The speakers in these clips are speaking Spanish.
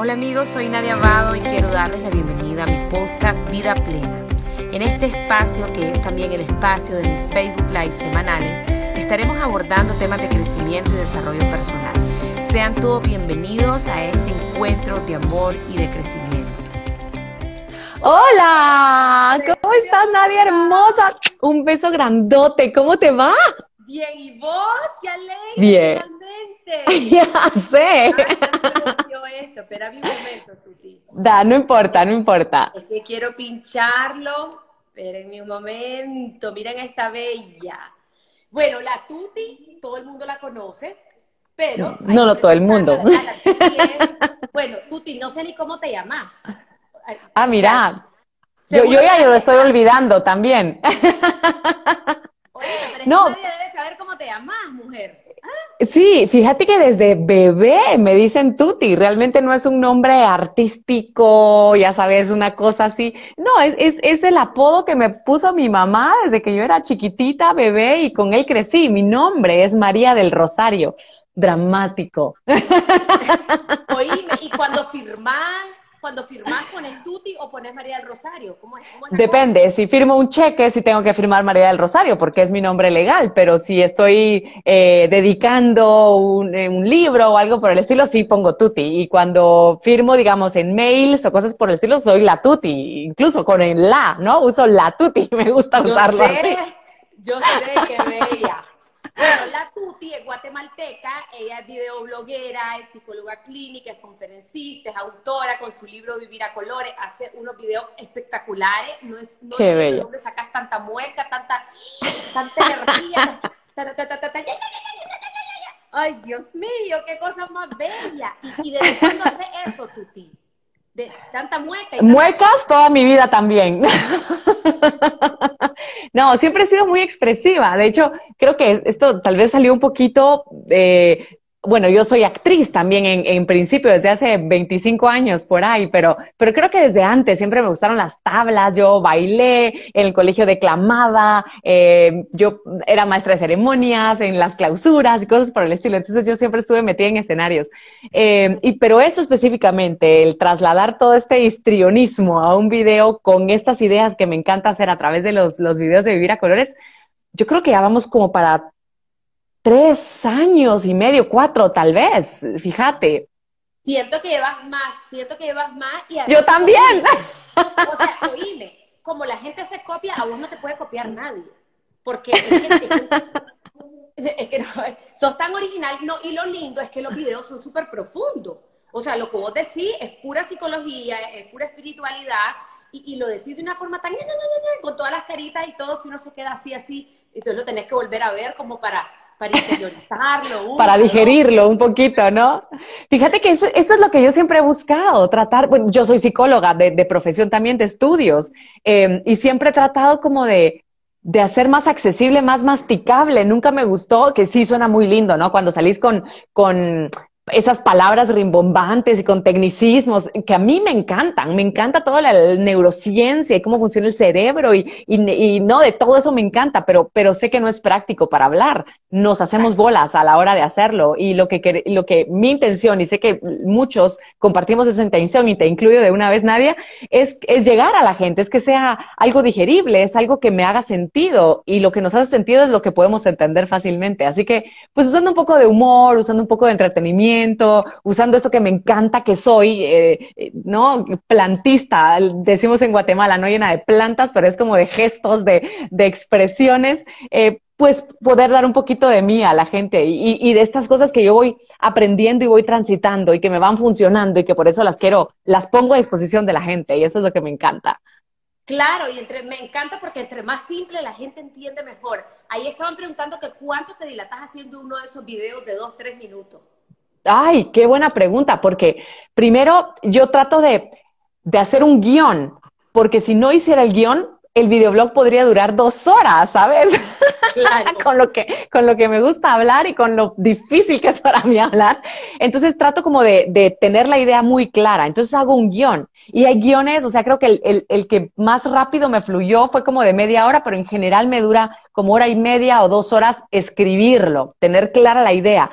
Hola amigos, soy Nadia Abado y quiero darles la bienvenida a mi podcast Vida Plena. En este espacio, que es también el espacio de mis Facebook Live semanales, estaremos abordando temas de crecimiento y desarrollo personal. Sean todos bienvenidos a este encuentro de amor y de crecimiento. Hola, ¿cómo estás Nadia hermosa? Un beso grandote, ¿cómo te va? Bien, ¿y vos? ¡Qué alegre! Bien. Ya sé. esto, espera un momento, Tuti. Da, no importa, no importa. Es que quiero pincharlo. Espérenme un momento. Miren esta bella. Bueno, la Tuti, todo el mundo la conoce, pero... No, no, todo el mundo. bueno, Tuti, no sé ni cómo te llamas. Ah, mira. yo, yo ya lo estoy olvidando también. Oye, pero no. nadie debe saber cómo te llamas, mujer. Sí, fíjate que desde bebé me dicen Tuti, realmente no es un nombre artístico, ya sabes, una cosa así. No, es, es, es, el apodo que me puso mi mamá desde que yo era chiquitita, bebé, y con él crecí. Mi nombre es María del Rosario. Dramático. Oíme, y cuando firmás cuando firmas pones Tuti o pones María del Rosario? ¿Cómo es? Depende, si firmo un cheque, sí tengo que firmar María del Rosario porque es mi nombre legal, pero si estoy eh, dedicando un, eh, un, libro o algo por el estilo, sí pongo Tuti. Y cuando firmo, digamos, en mails o cosas por el estilo, soy la Tuti, incluso con el la, ¿no? Uso la Tuti, me gusta usarlo así. Yo sé que bella. Bueno, la Tuti es guatemalteca, ella es videobloguera, es psicóloga clínica, es conferencista, es autora con su libro Vivir a Colores, hace unos videos espectaculares, no es no Qué de dónde sacas tanta mueca, tanta, tanta energía, Ay, Dios mío, qué cosa más bella. ¿Y, y desde cuándo hace eso, Tuti? De tanta mueca. Y Muecas toda mi vida también. no, siempre he sido muy expresiva. De hecho, creo que esto tal vez salió un poquito eh, bueno, yo soy actriz también en, en, principio, desde hace 25 años por ahí, pero, pero creo que desde antes siempre me gustaron las tablas, yo bailé, en el colegio declamaba, eh, yo era maestra de ceremonias, en las clausuras y cosas por el estilo, entonces yo siempre estuve metida en escenarios. Eh, y, pero eso específicamente, el trasladar todo este histrionismo a un video con estas ideas que me encanta hacer a través de los, los videos de Vivir a Colores, yo creo que ya vamos como para tres años y medio, cuatro tal vez, fíjate. Siento que llevas más, siento que llevas más. Y Yo también. O sea, oíme, como la gente se copia, a vos no te puede copiar nadie. Porque es que, no, sos tan original. No, y lo lindo es que los videos son súper profundos. O sea, lo que vos decís es pura psicología, es pura espiritualidad, y, y lo decís de una forma tan con todas las caritas y todo que uno se queda así, así. Entonces lo tenés que volver a ver como para para interiorizarlo. para digerirlo un poquito, ¿no? Fíjate que eso, es lo que yo siempre he buscado, tratar, bueno, yo soy psicóloga de, profesión también, de estudios, em, y siempre he tratado como de, de hacer más accesible, más masticable. Nunca me gustó, que sí suena muy lindo, ¿no? Cuando salís con, con esas palabras rimbombantes y con tecnicismos que a mí me encantan, me encanta toda la neurociencia y cómo funciona el cerebro y, y, no, de todo eso me encanta, pero, pero sé que no es práctico para hablar, nos hacemos bolas a la hora de hacerlo y lo que, lo que mi intención, y sé que muchos compartimos esa intención y te incluyo de una vez, Nadia, es, es llegar a la gente, es que sea algo digerible, es algo que me haga sentido y lo que nos hace sentido es lo que podemos entender fácilmente. Así que, pues usando un poco de humor, usando un poco de entretenimiento, usando esto que me encanta que soy, eh, eh, ¿no? Plantista, decimos en Guatemala, no llena de plantas, pero es como de gestos, de, de expresiones. Eh, pues poder dar un poquito de mí a la gente y, y, de estas cosas que yo voy aprendiendo y voy transitando y que me van funcionando y que por eso las quiero, las pongo a disposición de la gente y eso es lo que me encanta. Claro, y entre, me encanta porque entre más simple la gente entiende mejor. Ahí estaban preguntando que cuánto te dilatas haciendo uno de esos videos de dos, tres minutos. Ay, qué buena pregunta, porque primero yo trato de, de hacer un guion, porque si no hiciera el guion, el videoblog podría durar dos horas, ¿sabes? con, lo que, con lo que me gusta hablar y con lo difícil que es para mí hablar. Entonces trato como de, de tener la idea muy clara. Entonces hago un guion. Y hay guiones, o sea, creo que el, el, el, que más rápido me fluyó fue como de media hora, pero en general me dura como hora y media o dos horas escribirlo, tener clara la idea.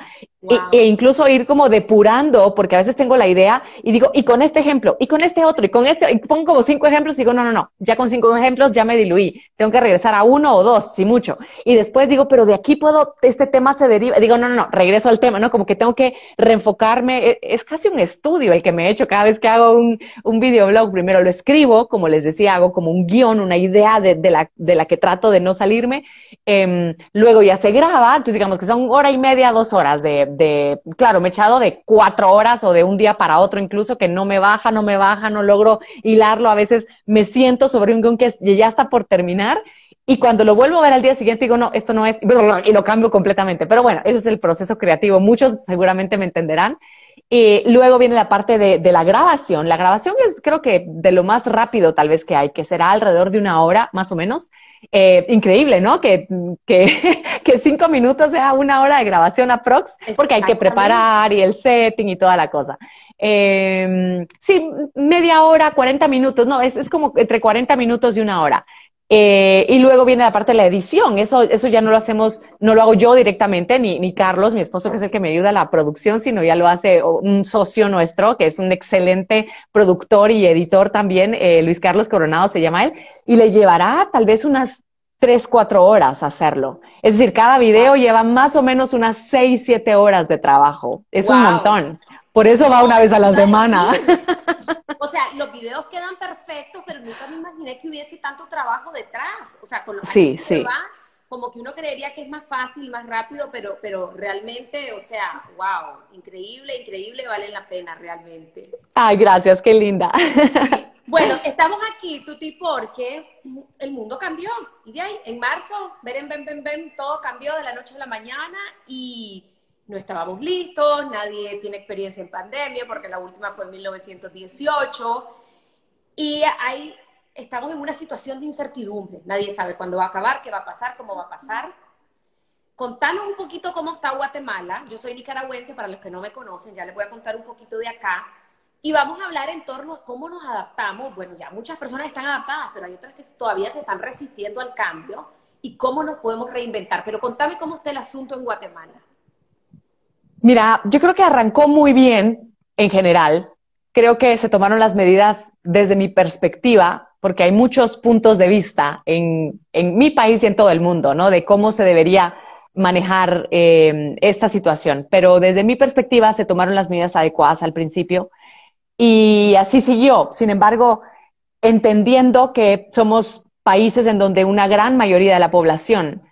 E incluso ir como depurando, porque a veces tengo la idea y digo, y con este ejemplo, y con este otro, y con este, y pongo como cinco ejemplos y digo, no, no, no, ya con cinco ejemplos ya me diluí, tengo que regresar a uno o dos, si mucho. Y después digo, pero de aquí puedo, este tema se deriva, digo, no, no, no, regreso al tema, ¿no? Como que tengo que reenfocarme, e, es casi un estudio el que me he hecho cada vez que hago un, un videoblog, primero lo escribo, como les decía, hago como un guion, una idea de, de la, de la que trato de no salirme, eh, luego ya se graba, entonces digamos que son hora y media, dos horas de de, claro, me he echado de cuatro horas o de un día para otro incluso que no me baja, no me baja, no logro hilarlo. A veces me siento sobre un guion que ya está por terminar y cuando lo vuelvo a ver al día siguiente digo, no, esto no es, y lo cambio completamente. Pero bueno, ese es el proceso creativo. Muchos seguramente me entenderán. Y luego viene la parte de, de, la grabación. La grabación es creo que de lo más rápido tal vez que hay, que será alrededor de una hora más o menos. Eh, increíble, ¿no? Que, que, que, cinco minutos sea una hora de grabación aprox, porque hay que preparar y el setting y toda la cosa. Eh, sí, media hora, 40 minutos, no, es, es como entre 40 minutos y una hora. Eh, y luego viene la parte de la edición. Eso, eso ya no lo hacemos, no lo hago yo directamente, ni, ni Carlos, mi esposo, que es el que me ayuda a la producción, sino ya lo hace un socio nuestro, que es un excelente productor y editor también, eh, Luis Carlos Coronado se llama él, y le llevará tal vez unas tres, cuatro horas hacerlo. Es decir, cada video lleva más o menos unas seis, siete horas de trabajo. Es un montón. Por eso va una vez a la semana. O sea, los videos quedan perfectos, pero nunca me imaginé que hubiese tanto trabajo detrás. O sea, con los sí, sí. va, como que uno creería que es más fácil, más rápido, pero, pero realmente, o sea, wow, increíble, increíble, vale la pena realmente. Ay, gracias, qué linda. Bueno, estamos aquí, Tuti, porque el mundo cambió. Y de ahí, en marzo, ven, ven, ven, ven, todo cambió de la noche a la mañana y no estábamos listos, nadie tiene experiencia en pandemia porque la última fue en 1918 y ahí estamos en una situación de incertidumbre. Nadie sabe cuándo va a acabar, qué va a pasar, cómo va a pasar. Contanos un poquito cómo está Guatemala. Yo soy nicaragüense, para los que no me conocen, ya les voy a contar un poquito de acá. Y vamos a hablar en torno a cómo nos adaptamos. Bueno, ya muchas personas están adaptadas, pero hay otras que todavía se están resistiendo al cambio y cómo nos podemos reinventar. Pero contame cómo está el asunto en Guatemala. Mira, yo creo que arrancó muy bien en general. Creo que se tomaron las medidas desde mi perspectiva, porque hay muchos puntos de vista en, en mi país y en todo el mundo, ¿no? De cómo se debería manejar eh, esta situación. Pero desde mi perspectiva se tomaron las medidas adecuadas al principio y así siguió. Sin embargo, entendiendo que somos países en donde una gran mayoría de la población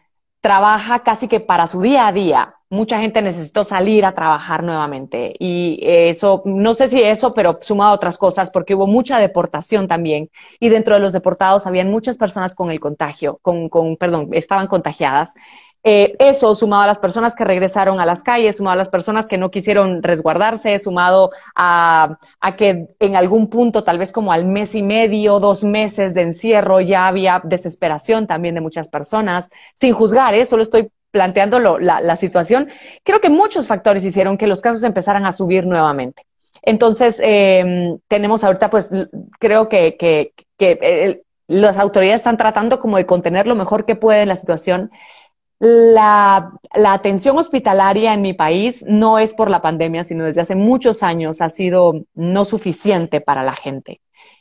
trabaja casi que para su día a día, mucha gente necesitó salir a trabajar nuevamente. Y eso, no sé si eso, pero sumado a otras cosas, porque hubo mucha deportación también. Y dentro de los deportados habían muchas personas con el contagio, con, con perdón, estaban contagiadas. Eh, eso sumado a las personas que regresaron a las calles, sumado a las personas que no quisieron resguardarse, sumado a, que en algún punto, tal vez como al mes y medio, dos meses de encierro, ya había desesperación también de muchas personas, sin juzgar, ¿eh? solo estoy planteando la, situación. Creo que muchos factores hicieron que los casos empezaran a subir nuevamente. Entonces, eh, tenemos ahorita, pues, creo que eh, las autoridades están tratando como de contener lo mejor que pueden la situación la, atención hospitalaria en mi país no es por la pandemia, sino desde hace muchos años ha sido no suficiente para la gente.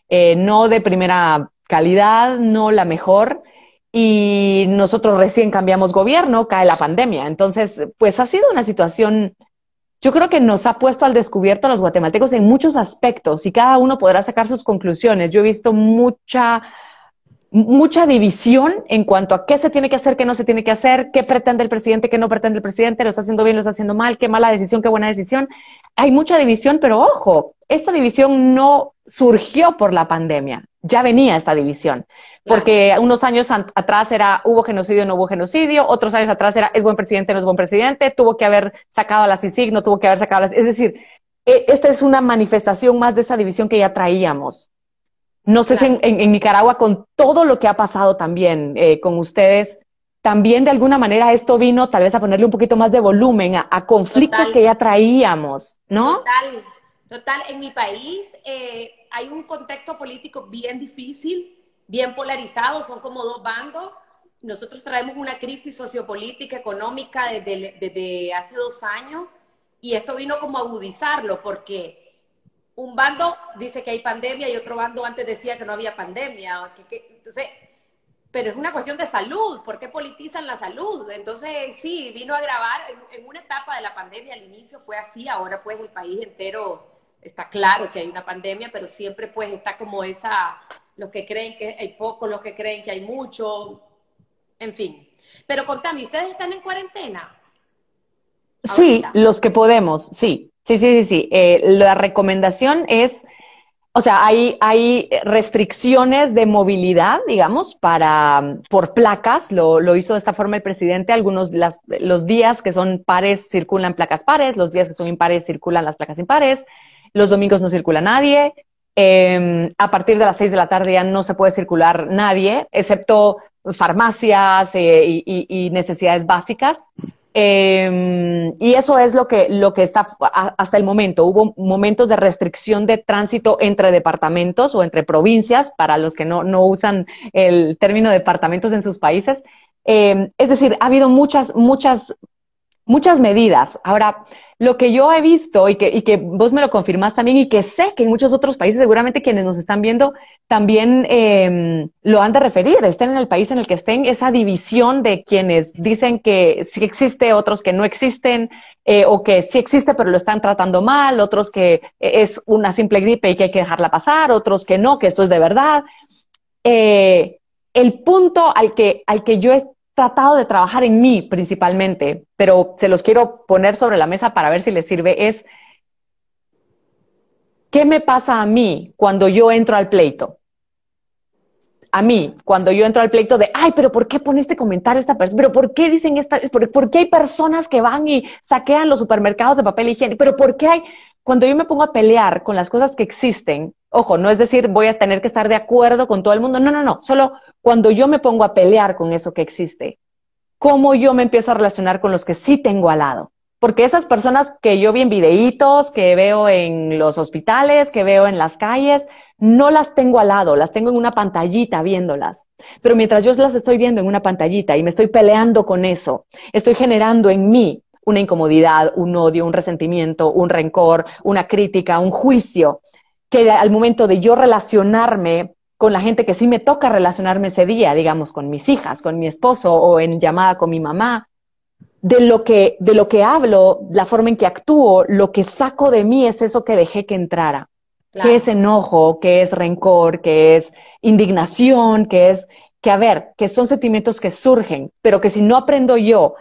Eh, no de primera calidad, no la mejor. Y nosotros recién cambiamos gobierno, cae la pandemia. Entonces, pues ha sido una situación, yo creo que nos ha puesto al descubierto a los guatemaltecos en muchos aspectos y cada uno podrá sacar sus conclusiones. Yo he visto mucha mucha división en cuanto a qué se tiene que hacer, qué no se tiene que hacer, qué pretende el presidente, qué no pretende el presidente, lo está haciendo bien, lo está haciendo mal, qué mala decisión, qué buena decisión. Hay mucha división, pero ojo, esta división no surgió por la pandemia, ya venía esta división, porque unos años atrás era hubo genocidio, no hubo genocidio, otros años atrás era es buen presidente, no es buen presidente, tuvo que haber sacado a la CICIG, no tuvo que haber sacado a las... Es decir, e, esta es una manifestación más de esa división que ya traíamos. No sé si en, Nicaragua, con todo lo que ha pasado también eh, con ustedes, también de alguna manera esto vino tal vez a ponerle un poquito más de volumen a, conflictos que ya traíamos, ¿no? Total, total. En mi país eh, hay un contexto político bien difícil, bien polarizado, son como dos bandos. Nosotros traemos una crisis sociopolítica, económica desde, desde hace dos años y esto vino como a agudizarlo, porque un bando dice que hay pandemia y otro bando antes decía que no había pandemia. entonces, pero es una cuestión de salud, ¿por qué politizan la salud? Entonces, sí, vino a agravar, en, una etapa de la pandemia al inicio fue así, ahora pues el país entero está claro que hay una pandemia, pero siempre pues está como esa, los que creen que hay poco, los que creen que hay mucho, en fin. Pero contame, ¿ustedes están en cuarentena? Sí, los que podemos, sí. Sí, sí, sí, sí. Eh, la recomendación es, o sea, hay, hay restricciones de movilidad, digamos, para, por placas. Lo, lo hizo de esta forma el presidente. Algunos, las, los días que son pares circulan placas pares, los días que son impares circulan las placas impares. Los domingos no circula nadie. Em, a partir de las seis de la tarde ya no se puede circular nadie, excepto farmacias eh, y, necesidades básicas. Eh, y eso es lo que, lo que está hasta el momento. Hubo momentos de restricción de tránsito entre departamentos o entre provincias, para los que no, no usan el término departamentos en sus países. Eh, es decir, ha habido muchas, muchas, muchas medidas. Ahora, lo que yo he visto y que, y que vos me lo confirmás también y que sé que en muchos otros países, seguramente quienes nos están viendo también eh, lo han de referir, estén en el país en el que estén, esa división de quienes dicen que sí existe, otros que no existen, eh, o que sí existe pero lo están tratando mal, otros que es una simple gripe y que hay que dejarla pasar, otros que no, que esto es de verdad. Eh, el punto al que, al que yo tratado de trabajar en mí principalmente, pero se los quiero poner sobre la mesa para ver si les sirve, es ¿qué me pasa a mí cuando yo entro al pleito? A mí, cuando yo entro al pleito de, ay, pero ¿por qué pone este comentario esta persona? ¿Pero por qué dicen esta? ¿Por, ¿Por, qué hay personas que van y saquean los supermercados de papel higiénico? ¿Pero por qué hay? Cuando yo me pongo a pelear con las cosas que existen, ojo, no es decir voy a tener que estar de acuerdo con todo el mundo, no, no, no, solo cuando yo me pongo a pelear con eso que existe, cómo yo me empiezo a relacionar con los que sí tengo al lado. Porque esas personas que yo vi en videitos, que veo en los hospitales, que veo en las calles, no las tengo al lado, las tengo en una pantallita viéndolas. Pero mientras yo las estoy viendo en una pantallita y me estoy peleando con eso, estoy generando en mí una incomodidad, un odio, un resentimiento, un rencor, una crítica, un juicio, que al momento de yo relacionarme con la gente que sí me toca relacionarme ese día, digamos, con mis hijas, con mi esposo o en llamada con mi mamá, de lo que, de lo que hablo, la forma en que actúo, lo que saco de mí es eso que dejé que entrara. Que es enojo, que es rencor, que es indignación, que es, que a ver, que son sentimientos que surgen, pero que si no aprendo yo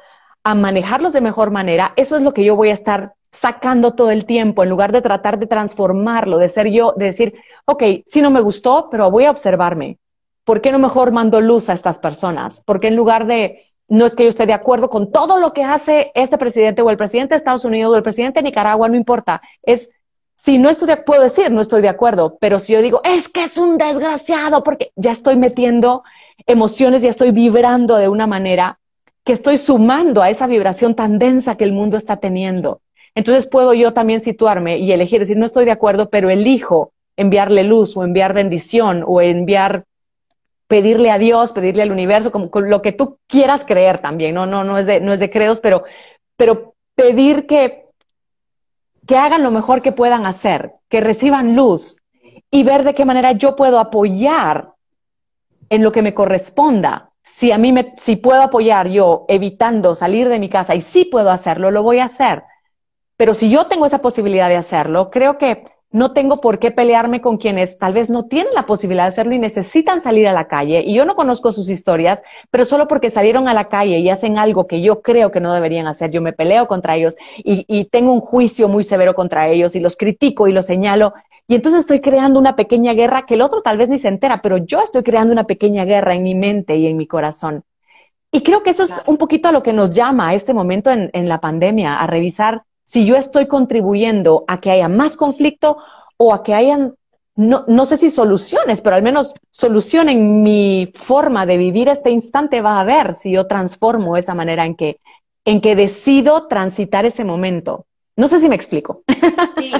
a manejarlos de mejor manera, eso es lo que yo voy a estar sacando todo el tiempo, en lugar de tratar de transformarlo, de ser yo, de decir, ok, si no me gustó, pero voy a observarme. ¿Por qué no mejor mando luz a estas personas? Porque en lugar de, no es que yo esté de acuerdo con todo lo que hace este presidente o el presidente de Estados Unidos o el presidente de Nicaragua, no importa, es, si no estoy de, puedo decir, no estoy de acuerdo, pero si yo digo, es que es un desgraciado, porque ya estoy metiendo emociones, ya estoy vibrando de una manera que estoy sumando a esa vibración tan densa que el mundo está teniendo. Entonces puedo yo también situarme y elegir, decir, no estoy de acuerdo, pero elijo enviarle luz o enviar bendición o enviar, pedirle a Dios, pedirle al universo, como lo que tú quieras creer también, no, no, no es de, no es de credos, pero, pero pedir que, que hagan lo mejor que puedan hacer, que reciban luz y ver de qué manera yo puedo apoyar en lo que me corresponda. Si a mí me, si puedo apoyar yo evitando salir de mi casa y sí puedo hacerlo, lo voy a hacer pero si yo tengo esa posibilidad de hacerlo, creo que no tengo por qué pelearme con quienes tal vez no tienen la posibilidad de hacerlo y necesitan salir a la calle. Y yo no conozco sus historias, pero solo porque salieron a la calle y hacen algo que yo creo que no deberían hacer, yo me peleo contra ellos y, tengo un juicio muy severo contra ellos y los critico y los señalo. Y entonces estoy creando una pequeña guerra que el otro tal vez ni se entera, pero yo estoy creando una pequeña guerra en mi mente y en mi corazón. Y creo que eso es un poquito a lo que nos llama a este momento en, en la pandemia, a revisar si yo estoy contribuyendo a que haya más conflicto o a que hayan, no, no sé si soluciones, pero al menos solución en mi forma de vivir este instante va a haber si yo transformo esa manera en que, en que decido transitar ese momento. No sé si me explico. Sí,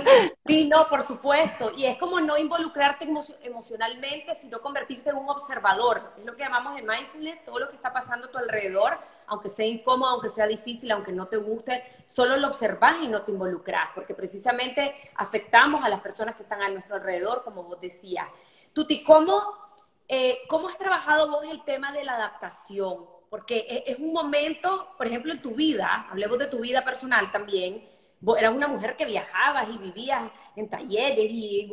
sí, no, por supuesto. Y es como no involucrarte emocionalmente, sino convertirte en un observador. Es lo que llamamos en mindfulness, todo lo que está pasando a tu alrededor, aunque sea incómodo, aunque sea difícil, aunque no te guste, solo lo observas y no te involucras, porque precisamente afectamos a las personas que están a nuestro alrededor, como vos decías. Tuti, ¿cómo, eh, ¿cómo has trabajado vos el tema de la adaptación? Porque es, es un momento, por ejemplo, en tu vida, hablemos de tu vida personal también, eras una mujer que viajabas y vivías en talleres y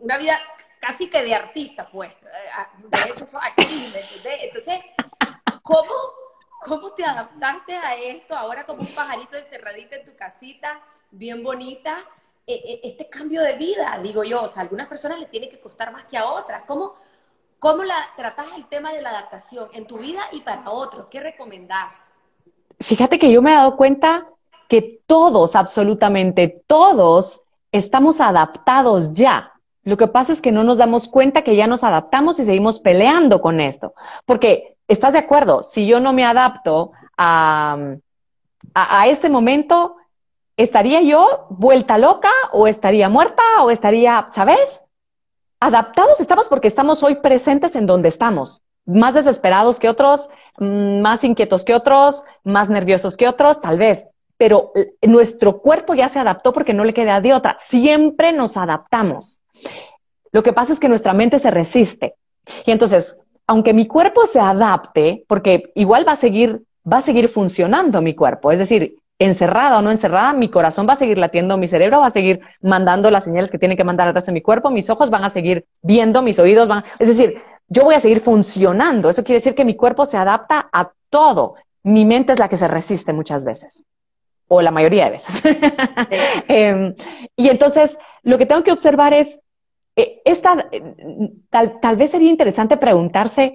una vida casi que de artista, pues. Eh, de hecho, sos actriz, Entonces, ¿cómo, ¿cómo te adaptaste a esto ahora como un pajarito encerradito en tu casita, bien bonita? E, e, este cambio de vida, digo yo, o sea, a algunas personas les tiene que costar más que a otras. ¿Cómo, cómo la, tratas el tema de la adaptación en tu vida y para otros? ¿Qué recomendás? Fíjate que yo me he dado cuenta que todos, absolutamente todos, estamos adaptados ya. Lo que pasa es que no nos damos cuenta que ya nos adaptamos y seguimos peleando con esto. Porque, ¿estás de acuerdo? Si yo no me adapto a, a, este momento, ¿estaría yo vuelta loca o estaría muerta o estaría, ¿sabes? Adaptados estamos porque estamos hoy presentes en donde estamos, más desesperados que otros, mm, más inquietos que otros, más nerviosos que otros, tal vez, pero nuestro cuerpo ya se adaptó porque no le queda de otra. Siempre nos adaptamos. Lo que pasa es que nuestra mente se resiste. Y entonces, aunque mi cuerpo se adapte, porque igual va a seguir, va a seguir funcionando mi cuerpo, es decir, encerrada o no encerrada, mi corazón va a seguir latiendo, mi cerebro va a seguir mandando las señales que tiene que mandar al resto de mi cuerpo, mis ojos van a seguir viendo, mis oídos van, es decir, yo voy a seguir funcionando. Eso quiere decir que mi cuerpo se adapta a todo. Mi mente es la que se resiste muchas veces o la mayoría de veces. Em, y entonces, lo que tengo que observar es, eh, esta, tal, tal vez sería interesante preguntarse,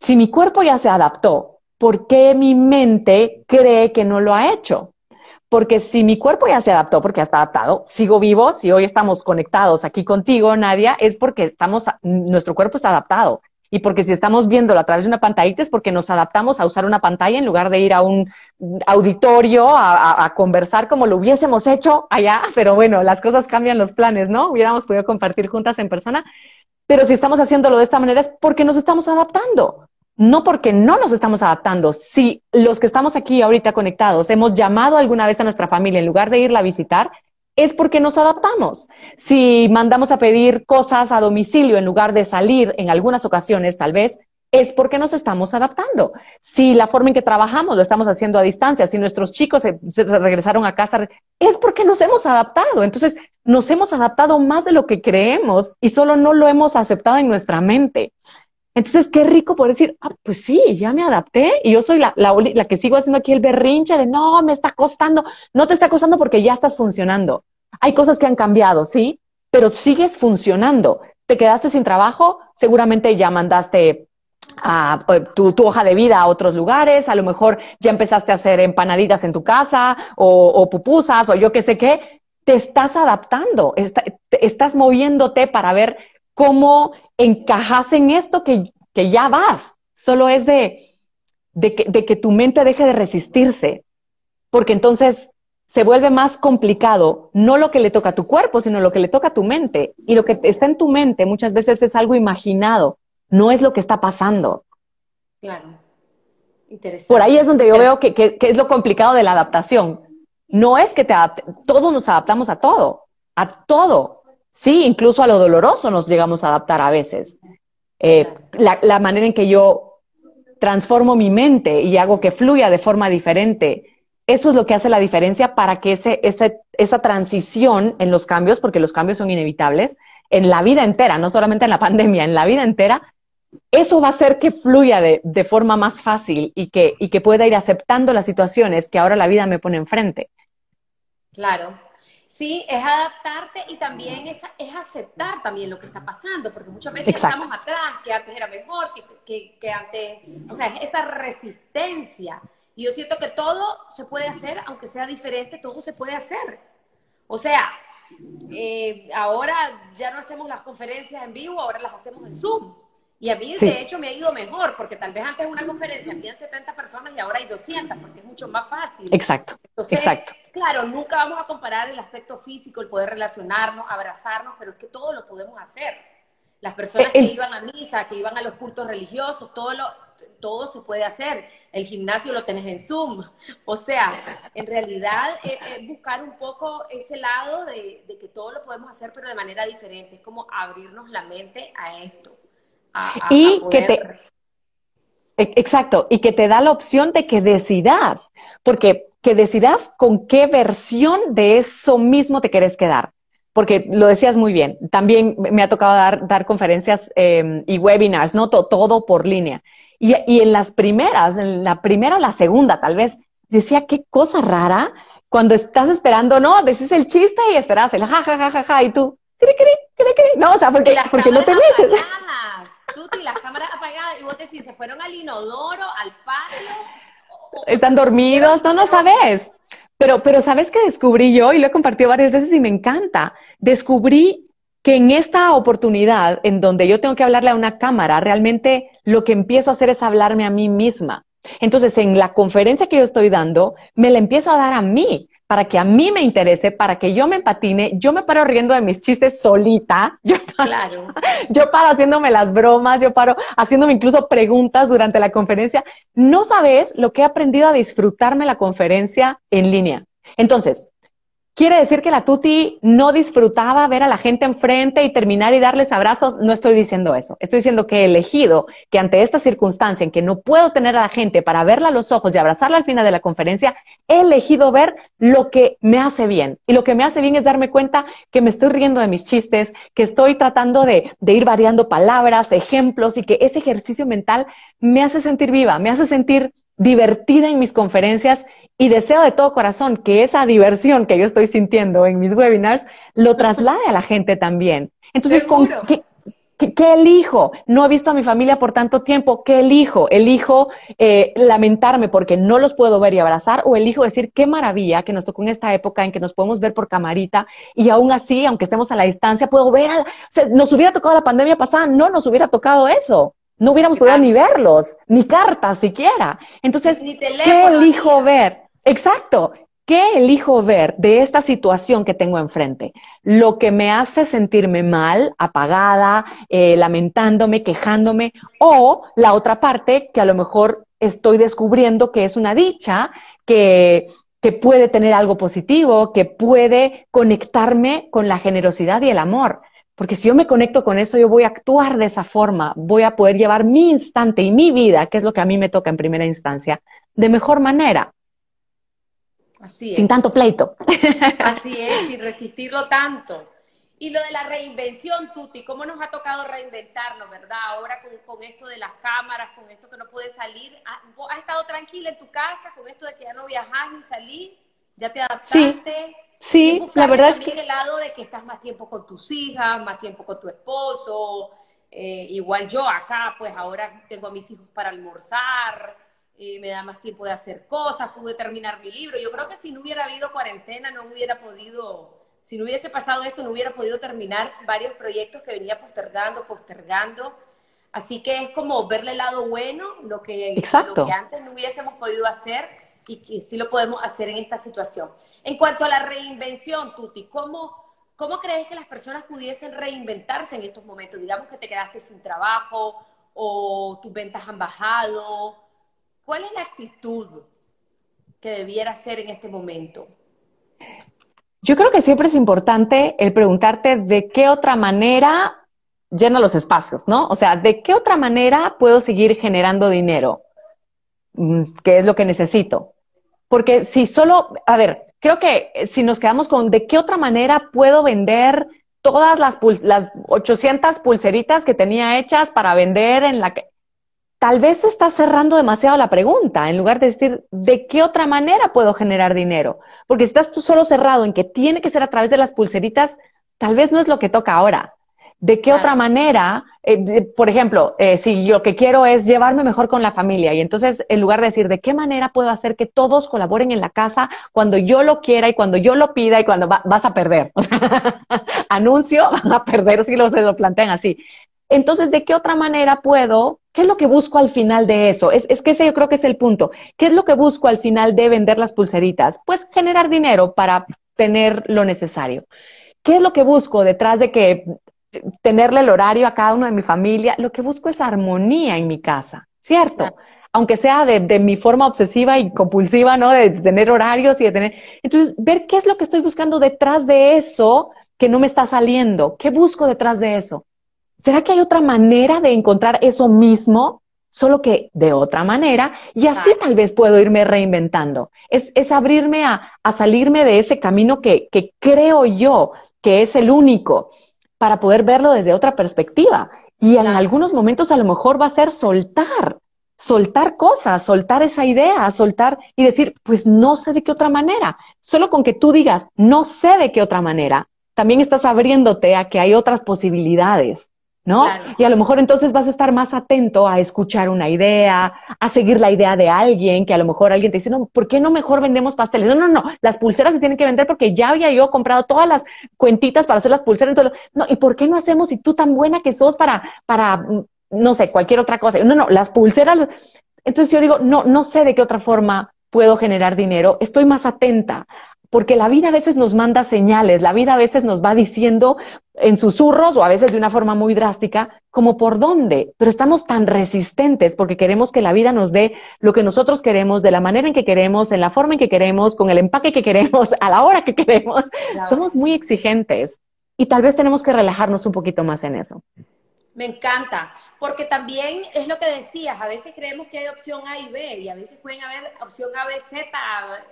si mi cuerpo ya se adaptó, ¿por qué mi mente cree que no lo ha hecho? Porque si mi cuerpo ya se adaptó, porque ya está adaptado, sigo vivo, si hoy estamos conectados aquí contigo, Nadia, es porque estamos, nuestro cuerpo está adaptado. Y porque si estamos viéndolo a través de una pantallita es porque nos adaptamos a usar una pantalla en lugar de ir a un auditorio a, conversar como lo hubiésemos hecho allá. Pero bueno, las cosas cambian los planes, ¿no? Hubiéramos podido compartir juntas en persona. Pero si estamos haciéndolo de esta manera es porque nos estamos adaptando. No porque no nos estamos adaptando. Si los que estamos aquí ahorita conectados hemos llamado alguna vez a nuestra familia en lugar de irla a visitar, es porque nos adaptamos. Si mandamos a pedir cosas a domicilio en lugar de salir en algunas ocasiones, tal vez, es porque nos estamos adaptando. Si la forma en que trabajamos lo estamos haciendo a distancia, si nuestros chicos se, regresaron a casa, es porque nos hemos adaptado. Entonces, nos hemos adaptado más de lo que creemos y solo no lo hemos aceptado en nuestra mente. Entonces, qué rico poder decir, ah, pues sí, ya me adapté y yo soy la, la, la, que sigo haciendo aquí el berrinche de no, me está costando. No te está costando porque ya estás funcionando. Hay cosas que han cambiado, sí, pero sigues funcionando. Te quedaste sin trabajo, seguramente ya mandaste a, eh, tu, hoja de vida a otros lugares, a lo mejor ya empezaste a hacer empanaditas en tu casa o, pupusas o yo qué sé qué. Te estás adaptando, estás moviéndote para ver cómo encajas en esto que, ya vas. Solo es de, que, de que tu mente deje de resistirse, porque entonces se vuelve más complicado no lo que le toca a tu cuerpo, sino lo que le toca a tu mente. Y lo que está en tu mente muchas veces es algo imaginado, no es lo que está pasando. Claro. Interesante. Por ahí es donde yo veo que, que, es lo complicado de la adaptación. No es que te todos nos adaptamos a todo, a todo. Sí, incluso a lo doloroso nos llegamos a adaptar a veces. Eh, la, manera en que yo transformo mi mente y hago que fluya de forma diferente, eso es lo que hace la diferencia para que ese, esa transición en los cambios, porque los cambios son inevitables, en la vida entera, no solamente en la pandemia, en la vida entera, eso va a hacer que fluya de, de forma más fácil y que, y que pueda ir aceptando las situaciones que ahora la vida me pone enfrente. Claro, Sí, es adaptarte y también es, es, aceptar también lo que está pasando, porque muchas veces estamos atrás, que antes era mejor, que, que, que antes, o sea, es esa resistencia. Y yo siento que todo se puede hacer, aunque sea diferente, todo se puede hacer. O sea, eh, ahora ya no hacemos las conferencias en vivo, ahora las hacemos en Zoom. Y a mí, de hecho, me ha ido mejor, porque tal vez antes una conferencia había 70 personas y ahora hay 200, porque es mucho más fácil. Exacto. exacto. claro, nunca vamos a comparar el aspecto físico, el poder relacionarnos, abrazarnos, pero es que todo lo podemos hacer. Las personas eh, que iban a misa, que iban a los cultos religiosos, todo, lo, todo se puede hacer. El gimnasio lo tenés en Zoom. O sea, en realidad es, eh, eh, buscar un poco ese lado de, de que todo lo podemos hacer, pero de manera diferente. Es como abrirnos la mente a esto y que te... E, exacto, y que te da la opción de que decidas, porque que decidas con qué versión de eso mismo te quieres quedar. Porque lo decías muy bien, también me ha tocado dar, dar conferencias em, y webinars, ¿no? todo por línea. Y, y, en las primeras, en la primera o la segunda, tal vez, decía, qué cosa rara, cuando estás esperando, no, decís el chiste y esperas el ja, ja, ja, ja, ja, y tú, cri, cri, cri. No, o sea, porque, porque no te ves y las cámaras apagadas, y vos decís, se fueron al inodoro, al patio. Están dormidos, no, no sabes. Pero, pero sabes que descubrí yo, y lo he compartido varias veces y me encanta, descubrí que en esta oportunidad en donde yo tengo que hablarle a una cámara, realmente lo que empiezo a hacer es hablarme a mí misma. Entonces, en la conferencia que yo estoy dando, me la empiezo a dar a mí para que a mí me interese, para que yo me empatine, yo me paro riendo de mis chistes solita, yo paro, claro. yo paro haciéndome las bromas, yo paro haciéndome incluso preguntas durante la conferencia. No sabes lo que he aprendido a disfrutarme la conferencia en línea. Entonces, ¿Quiere decir que la Tuti no disfrutaba ver a la gente enfrente y terminar y darles abrazos? No estoy diciendo eso. Estoy diciendo que he elegido que ante esta circunstancia en que no puedo tener a la gente para verla a los ojos y abrazarla al final de la conferencia, he elegido ver lo que me hace bien. Y lo que me hace bien es darme cuenta que me estoy riendo de mis chistes, que estoy tratando de, de ir variando palabras, ejemplos y que ese ejercicio mental me hace sentir viva, me hace sentir divertida en mis conferencias y deseo de todo corazón que esa diversión que yo estoy sintiendo en mis webinars lo traslade a la gente también. Entonces, ¿con qué, qué, elijo? No he visto a mi familia por tanto tiempo. ¿Qué elijo? ¿Elijo eh, lamentarme porque no los puedo ver y abrazar? ¿O elijo decir qué maravilla que nos tocó en esta época en que nos podemos ver por camarita y aún así, aunque estemos a la distancia, puedo ver, a nos hubiera tocado la pandemia pasada, no nos hubiera tocado eso no hubiéramos podido ni verlos, ni cartas siquiera. Entonces, ¿qué elijo ver? Exacto. ¿Qué elijo ver de esta situación que tengo enfrente? Lo que me hace sentirme mal, apagada, eh, lamentándome, quejándome, o la otra parte que a lo mejor estoy descubriendo que es una dicha, que, que puede tener algo positivo, que puede conectarme con la generosidad y el amor. Porque si yo me conecto con eso, yo voy a actuar de esa forma, voy a poder llevar mi instante y mi vida, que es lo que a mí me toca en primera instancia, de mejor manera. Así es. Sin tanto pleito. Así es, sin resistirlo tanto. Y lo de la reinvención, Tuti, ¿cómo nos ha tocado reinventarnos, verdad? Ahora con, esto de las cámaras, con esto que no puedes salir. ¿Has, estado tranquila en tu casa con esto de que ya no viajas ni salís? ¿Ya te adaptaste? Sí. Sí, la verdad es que... el lado de que estás más tiempo con tus hijas, más tiempo con tu esposo, eh, igual yo acá, pues ahora tengo a mis hijos para almorzar, eh, me da más tiempo de hacer cosas, pude terminar mi libro. Yo creo que si no hubiera habido cuarentena, no hubiera podido, si no hubiese pasado esto, no hubiera podido terminar varios proyectos que venía postergando, postergando. Así que es como verle el lado bueno, lo que, lo que antes no hubiésemos podido hacer y que sí lo podemos hacer en esta situación. En cuanto a la reinvención, Tuti, ¿cómo, ¿cómo crees que las personas pudiesen reinventarse en estos momentos? Digamos que te quedaste sin trabajo o tus ventas han bajado. ¿Cuál es la actitud que debiera ser en este momento? Yo creo que siempre es importante el preguntarte de qué otra manera llena los espacios, ¿no? O sea, ¿de qué otra manera puedo seguir generando dinero? Mm, ¿Qué es lo que necesito? Porque si solo, a ver, creo que si nos quedamos con de qué otra manera puedo vender todas las, las 800 pulseritas que tenía hechas para vender en la que... Tal vez está cerrando demasiado la pregunta, en lugar de decir, ¿de qué otra manera puedo generar dinero? Porque si estás tú solo cerrado en que tiene que ser a través de las pulseritas, tal vez no es lo que toca ahora. ¿De qué otra manera? Eh, por ejemplo, eh, si lo que quiero es llevarme mejor con la familia y entonces en lugar de decir de qué manera puedo hacer que todos colaboren en la casa cuando yo lo quiera y cuando yo lo pida y cuando vas a perder. O sea, anuncio, van a perder si lo, se lo plantean así. entonces, ¿de qué otra manera puedo? ¿Qué es lo que busco al final de eso? Es, es que ese yo creo que es el punto. ¿Qué es lo que busco al final de vender las pulseritas? Pues generar dinero para tener lo necesario. ¿Qué es lo que busco detrás de que tenerle el horario a cada uno de mi familia? Lo que busco es armonía en mi casa, ¿cierto? Aunque sea de, de, mi forma obsesiva y compulsiva, ¿no? De tener horarios y de tener... Entonces, ver qué es lo que estoy buscando detrás de eso que no me está saliendo. ¿Qué busco detrás de eso? ¿Será que hay otra manera de encontrar eso mismo? Solo que de otra manera, y así tal vez puedo irme reinventando. Es, es abrirme a, a, salirme de ese camino que, que creo yo que es el único para poder verlo desde otra perspectiva. Y en algunos momentos a lo mejor va a ser soltar, soltar cosas, soltar esa idea, soltar y decir, pues no sé de qué otra manera. Solo con que tú digas, no sé de qué otra manera, también estás abriéndote a que hay otras posibilidades. ¿No? Y a lo mejor entonces vas a estar más atento a escuchar una idea, a seguir la idea de alguien, que a lo mejor alguien te dice, no, ¿por qué no mejor vendemos pasteles? No, no, no, las pulseras se tienen que vender porque ya había yo comprado todas las cuentitas para hacer las pulseras. Entonces, no, ¿y por qué no hacemos si tú tan buena que sos para, para, no sé, cualquier otra cosa? No, no, las pulseras. Entonces yo digo, no, no sé de qué otra forma puedo generar dinero, estoy más atenta porque la vida a veces nos manda señales, la vida a veces nos va diciendo en susurros o a veces de una forma muy drástica, como por dónde, pero estamos tan resistentes porque queremos que la vida nos dé lo que nosotros queremos, de la manera en que queremos, en la forma en que queremos, con el empaque que queremos, a la hora que queremos. Somos muy exigentes y tal vez tenemos que relajarnos un poquito más en eso. Me encanta, porque también es lo que decías, a veces creemos que hay opción A y B, y a veces pueden haber opción A, B, Z,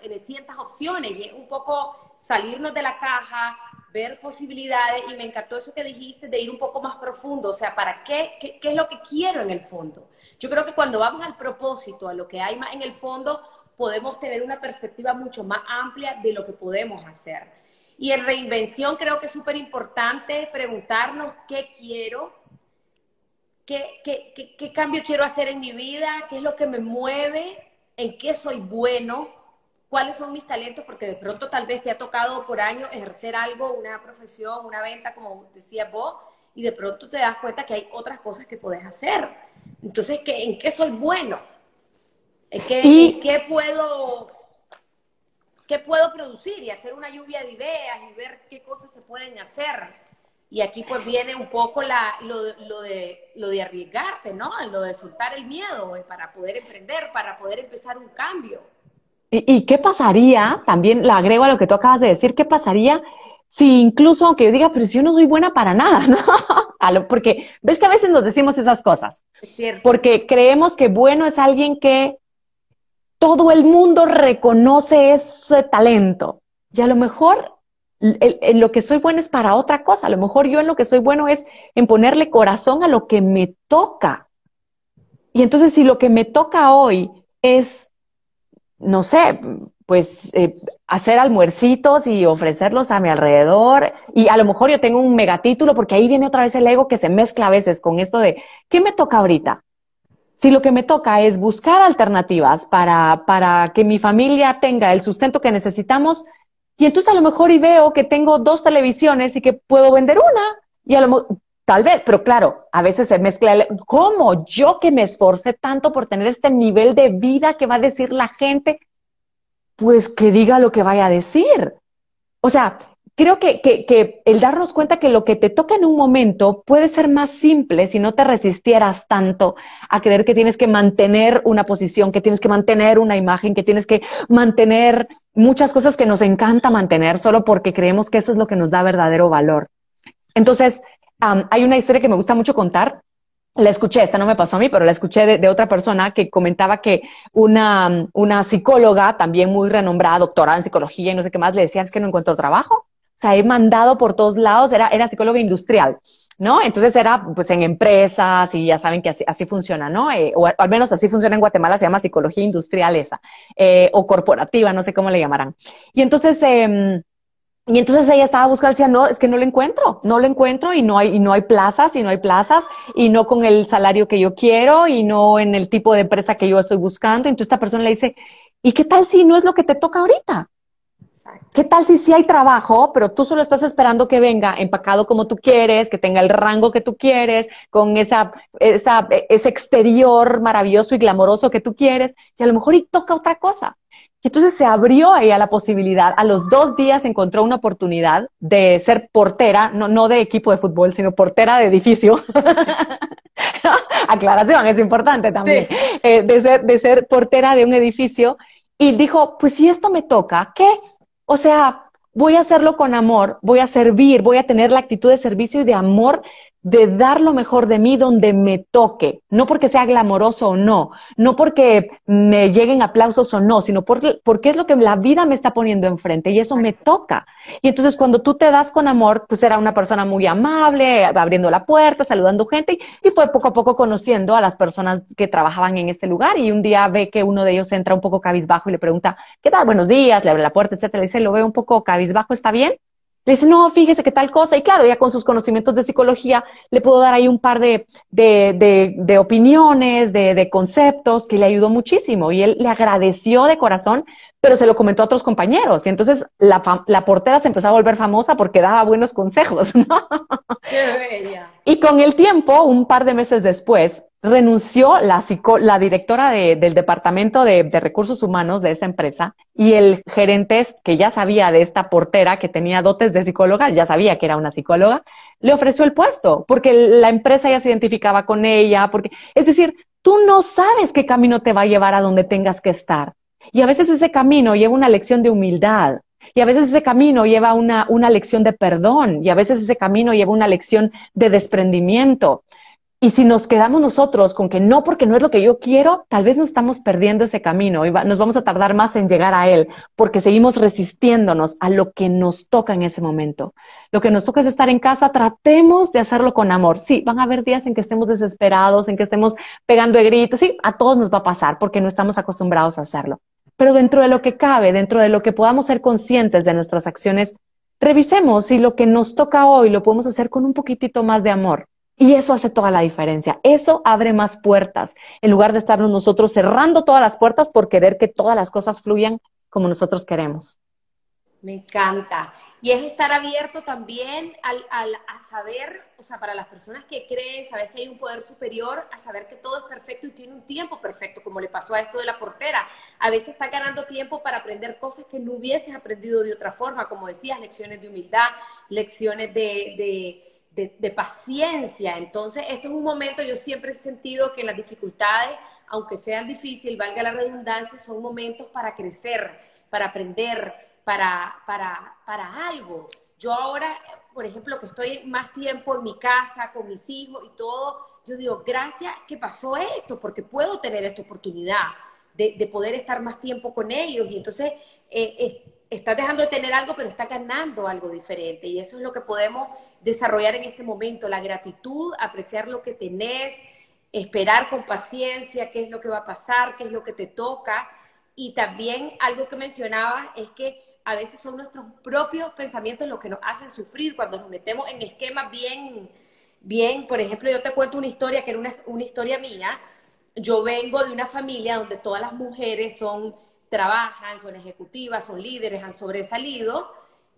en ciertas opciones, y es un poco salirnos de la caja, ver posibilidades, y me encantó eso que dijiste de ir un poco más profundo, o sea, ¿para qué? ¿Qué, qué es lo que quiero en el fondo? Yo creo que cuando vamos al propósito, a lo que hay más en el fondo, podemos tener una perspectiva mucho más amplia de lo que podemos hacer. Y en reinvención creo que es súper importante preguntarnos qué quiero, ¿Qué, cambio quiero hacer en mi vida? ¿Qué es lo que me mueve? ¿En qué soy bueno? ¿Cuáles son mis talentos? Porque de pronto tal vez te ha tocado por años ejercer algo, una profesión, una venta, como decías vos, y de pronto te das cuenta que hay otras cosas que puedes hacer. Entonces, ¿en qué soy bueno? ¿En qué, qué puedo qué puedo producir y hacer una lluvia de ideas y ver qué cosas se pueden hacer. Y aquí pues viene un poco la, lo, lo, de, lo de arriesgarte, ¿no? Lo de soltar el miedo eh, para poder emprender, para poder empezar un cambio. ¿Y, qué pasaría? También la agrego a lo que tú acabas de decir, ¿qué pasaría si incluso aunque yo diga, pero si yo no soy buena para nada, ¿no? porque ves que a veces nos decimos esas cosas. Es cierto. Porque creemos que bueno es alguien que todo el mundo reconoce ese talento. Y a lo mejor en lo que soy bueno es para otra cosa. A lo mejor yo en lo que soy bueno es en ponerle corazón a lo que me toca. Y entonces si lo que me toca hoy es, no sé, pues eh, hacer almuercitos y ofrecerlos a mi alrededor. Y a lo mejor yo tengo un megatítulo porque ahí viene otra vez el ego que se mezcla a veces con esto de, ¿qué me toca ahorita? Si lo que me toca es buscar alternativas para, para que mi familia tenga el sustento que necesitamos, y entonces a lo mejor y veo que tengo dos televisiones y que puedo vender una. Y a lo tal vez, pero claro, a veces se mezcla el, ¿cómo? Yo que me esforcé tanto por tener este nivel de vida que va a decir la gente, pues que diga lo que vaya a decir. O sea, creo que, que, que, el darnos cuenta que lo que te toca en un momento puede ser más simple si no te resistieras tanto a creer que tienes que mantener una posición, que tienes que mantener una imagen, que tienes que mantener muchas cosas que nos encanta mantener solo porque creemos que eso es lo que nos da verdadero valor. Entonces, hay una historia que me gusta mucho contar. La escuché, esta no me pasó a mí, pero la escuché de, de otra persona que comentaba que una, una psicóloga, también muy renombrada, doctorada en psicología y no sé qué más, le decía, es que no encuentro trabajo sea, he mandado por todos lados, era, era psicóloga industrial, ¿no? Entonces era pues en empresas y ya saben que así, así funciona, ¿no? Eh, o, al menos así funciona en Guatemala, se llama psicología industrial esa, eh, o corporativa, no sé cómo le llamarán. Y entonces, eh, y entonces ella estaba buscando, decía, no, es que no lo encuentro, no lo encuentro y no hay, y no hay plazas, y no hay plazas, y no con el salario que yo quiero, y no en el tipo de empresa que yo estoy buscando. Y entonces esta persona le dice, ¿y qué tal si no es lo que te toca ahorita? ¿Qué tal si sí hay trabajo, pero tú solo estás esperando que venga empacado como tú quieres, que tenga el rango que tú quieres, con esa, esa, ese exterior maravilloso y glamoroso que tú quieres, y a lo mejor y toca otra cosa? Y entonces se abrió a ella la posibilidad. A los dos días encontró una oportunidad de ser portera, no, no de equipo de fútbol, sino portera de edificio. Aclaración, es importante también. Eh, de, ser, de ser portera de un edificio. Y dijo, pues si esto me toca, ¿qué? O sea, voy a hacerlo con amor, voy a servir, voy a tener la actitud de servicio y de amor de dar lo mejor de mí donde me toque, no porque sea glamoroso o no, no porque me lleguen aplausos o no, sino porque, porque es lo que la vida me está poniendo enfrente y eso me toca. Y entonces cuando tú te das con amor, pues era una persona muy amable, abriendo la puerta, saludando gente y, fue poco a poco conociendo a las personas que trabajaban en este lugar y un día ve que uno de ellos entra un poco cabizbajo y le pregunta, ¿qué tal? Buenos días, le abre la puerta, etcétera, le dice, lo veo un poco cabizbajo, ¿está bien? Le dice, no, fíjese qué tal cosa. Y claro, ya con sus conocimientos de psicología le pudo dar ahí un par de, de, de, opiniones, de, conceptos que le ayudó muchísimo. Y él le agradeció de corazón, pero se lo comentó a otros compañeros. Y entonces la, la portera se empezó a volver famosa porque daba buenos consejos, ¿no? Qué bella. Y con el tiempo, un par de meses después, renunció la, la directora del departamento de, recursos humanos de esa empresa y el gerente que ya sabía de esta portera que tenía dotes de psicóloga, ya sabía que era una psicóloga, le ofreció el puesto porque la empresa ya se identificaba con ella, porque, es decir, tú no sabes qué camino te va a llevar a donde tengas que estar. Y a veces ese camino lleva una lección de humildad, y a veces ese camino lleva una, una lección de perdón, y a veces ese camino lleva una lección de desprendimiento. Y si nos quedamos nosotros con que no, porque no es lo que yo quiero, tal vez nos estamos perdiendo ese camino y nos vamos a tardar más en llegar a él, porque seguimos resistiéndonos a lo que nos toca en ese momento. Lo que nos toca es estar en casa, tratemos de hacerlo con amor. Sí, van a haber días en que estemos desesperados, en que estemos pegando gritos, sí, a todos nos va a pasar porque no estamos acostumbrados a hacerlo. Pero dentro de lo que cabe, dentro de lo que podamos ser conscientes de nuestras acciones, revisemos si lo que nos toca hoy lo podemos hacer con un poquitito más de amor y eso hace toda la diferencia. Eso abre más puertas, en lugar de estarnos nosotros cerrando todas las puertas por querer que todas las cosas fluyan como nosotros queremos. Me encanta. Y es estar abierto también al, a saber, o sea, para las personas que creen, saber que hay un poder superior, a saber que todo es perfecto y tiene un tiempo perfecto, como le pasó a esto de la portera. A veces está ganando tiempo para aprender cosas que no hubieses aprendido de otra forma, como decías, lecciones de humildad, lecciones de de, paciencia. Entonces, esto es un momento, yo siempre he sentido que las dificultades, aunque sean difíciles, valga la redundancia, son momentos para crecer, para aprender, para, para, para algo. Yo ahora, por ejemplo, que estoy más tiempo en mi casa, con mis hijos y todo, yo digo, gracias que pasó esto, porque puedo tener esta oportunidad de, poder estar más tiempo con ellos. Y entonces, eh, estás dejando de tener algo, pero está ganando algo diferente. Y eso es lo que podemos desarrollar en este momento, la gratitud, apreciar lo que tenés, esperar con paciencia qué es lo que va a pasar, qué es lo que te toca. Y también algo que mencionabas es que a veces son nuestros propios pensamientos los que nos hacen sufrir cuando nos metemos en esquemas bien, bien, por ejemplo, yo te cuento una historia que era una, una historia mía. Yo vengo de una familia donde todas las mujeres son, trabajan, son ejecutivas, son líderes, han sobresalido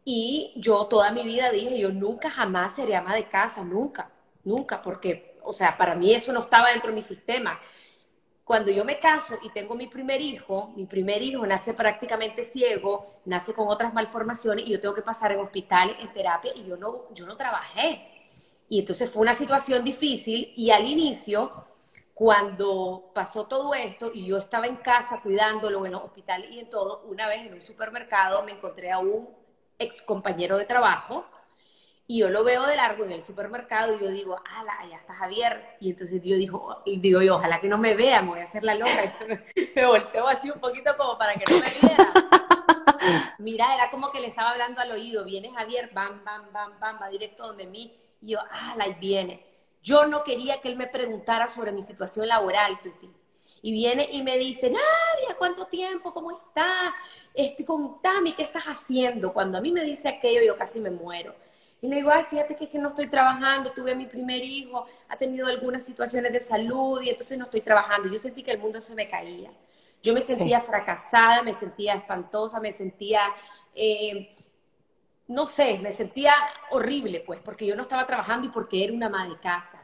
y yo toda mi vida dije, yo nunca jamás seré ama de casa, nunca, nunca, porque, o sea, para mí eso no estaba dentro de mi sistema. Cuando yo me caso y tengo mi primer hijo, mi primer hijo nace prácticamente ciego, nace con otras malformaciones y yo tengo que pasar en hospital, en terapia, y yo no, yo no trabajé. Y entonces fue una situación difícil y al inicio, cuando pasó todo esto y yo estaba en casa cuidándolo en el hospital y en todo, una vez en un supermercado me encontré a un ex compañero de trabajo, y yo lo veo de largo en el supermercado y yo digo, ala, allá está Javier. Y entonces yo digo, digo yo, ojalá que no me vea, me voy a hacer la loca. Y me, volteo así un poquito como para que no me viera. Mira, era como que le estaba hablando al oído, viene Javier, bam, bam, bam, bam, va directo donde mí. Y yo, ala, y viene. Yo no quería que él me preguntara sobre mi situación laboral, Tuti. Y viene y me dice, Nadia, ¿cuánto tiempo? ¿Cómo estás? este, contame qué estás haciendo. Cuando a mí me dice aquello, yo casi me muero. Y le digo, ay, fíjate que es que no estoy trabajando, tuve a mi primer hijo, ha tenido algunas situaciones de salud y entonces no estoy trabajando. Yo sentí que el mundo se me caía. Yo me sentía fracasada, me sentía espantosa, me sentía Eh, no sé, me sentía horrible, pues, porque yo no estaba trabajando y porque era una ama de casa.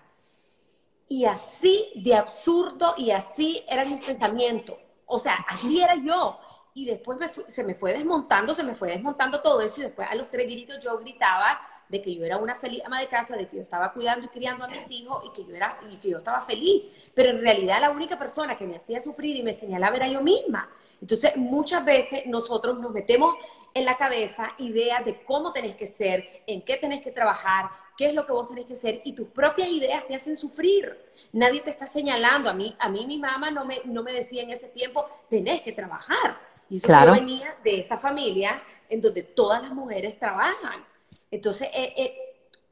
Y así de absurdo y así era mi pensamiento. O sea, así era yo. Y después se me fue desmontando, se me fue desmontando todo eso y después a los tres gritos yo gritaba de que yo era una feliz ama de casa, de que yo estaba cuidando y criando a mis hijos y que yo era y que yo estaba feliz. Pero en realidad la única persona que me hacía sufrir y me señalaba era yo misma. Entonces, muchas veces nosotros nos metemos en la cabeza ideas de cómo tenés que ser, en qué tenés que trabajar, qué es lo que vos tenés que ser y tus propias ideas te hacen sufrir. Nadie te está señalando. A mí, a mí mi mamá no me, no me decía en ese tiempo, tenés que trabajar. Y eso yo venía de esta familia en donde todas las mujeres trabajan. Entonces, eh, eh,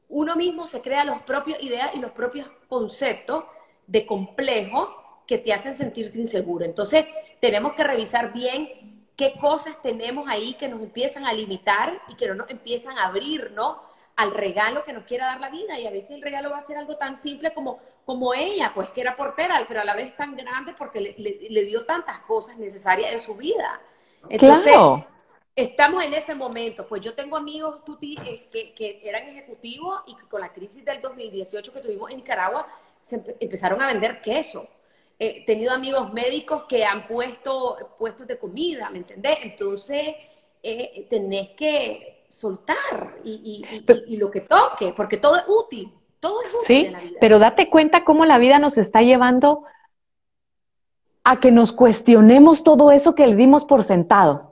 uno mismo se crea las propias ideas y los propios conceptos de complejo que te hacen sentirte inseguro. Entonces, tenemos que revisar bien qué cosas tenemos ahí que nos empiezan a limitar y que no nos empiezan a abrir, ¿no? Al regalo que nos quiera dar la vida. Y a veces el regalo va a ser algo tan simple como, como ella, pues que era portera, pero a la vez tan grande porque le, dio tantas cosas necesarias en su vida. Entonces, claro. Estamos en ese momento. Pues yo tengo amigos eh, que, que, eran ejecutivos y que con la crisis del 2018 que tuvimos en Nicaragua, se empezaron a vender queso he tenido amigos médicos que han puesto puestos de comida, ¿me entendés? Entonces, eh, tenés que soltar y, lo que toque, porque todo es útil, todo es útil sí, en la vida. Pero date cuenta cómo la vida nos está llevando a que nos cuestionemos todo eso que le dimos por sentado.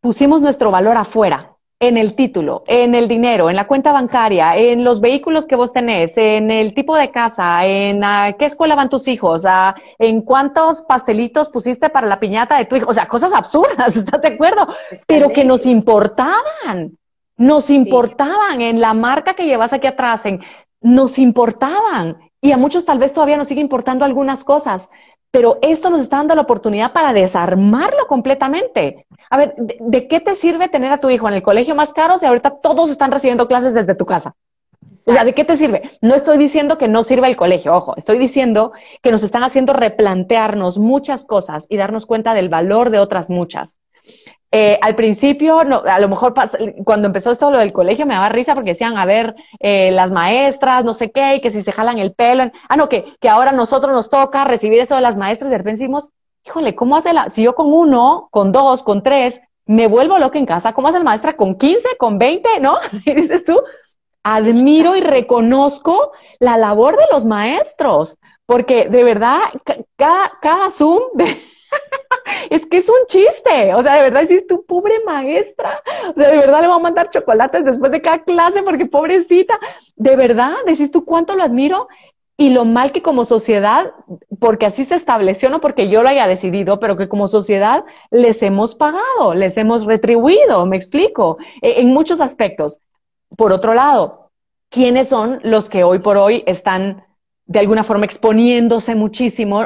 Pusimos nuestro valor afuera en el título, en el dinero, en la cuenta bancaria, en los vehículos que vos tenés, en el tipo de casa, en a qué escuela van tus hijos, a, en cuántos pastelitos pusiste para la piñata de tu hijo, o sea, cosas absurdas, ¿estás de acuerdo? Pero que nos importaban, nos importaban en la marca que llevas aquí atrás, en, nos importaban. Y a muchos tal vez todavía nos sigue importando algunas cosas, pero esto nos está dando la oportunidad para desarmarlo completamente. A ver, ¿de, qué te sirve tener a tu hijo en el colegio más caro si ahorita todos están recibiendo clases desde tu casa? O sea, ¿de qué te sirve? No estoy diciendo que no sirva el colegio, ojo, estoy diciendo que nos están haciendo replantearnos muchas cosas y darnos cuenta del valor de otras muchas. Eh, al principio, a lo mejor cuando empezó esto lo del colegio me daba risa porque decían, a ver, eh, las maestras, no sé qué, y que si se jalan el pelo. Ah, no, que, que ahora nosotros nos toca recibir eso de las maestras. Y de repente decimos, híjole, ¿cómo hace la, si yo con uno, con dos, con tres, me vuelvo loca en casa, ¿cómo hace la maestra con 15, con 20, no? Y dices tú, admiro y reconozco la labor de los maestros, porque de verdad, cada, cada Zoom es que es un chiste. O sea, de verdad decís tu pobre maestra. O sea, de verdad le voy a mandar chocolates después de cada clase porque pobrecita. De verdad, decís tú cuánto lo admiro y lo mal que como sociedad, porque así se estableció, no porque yo lo haya decidido, pero que como sociedad les hemos pagado, les hemos retribuido, me explico, e, en muchos aspectos. Por otro lado, ¿quiénes son los que hoy por hoy están de alguna forma exponiéndose muchísimo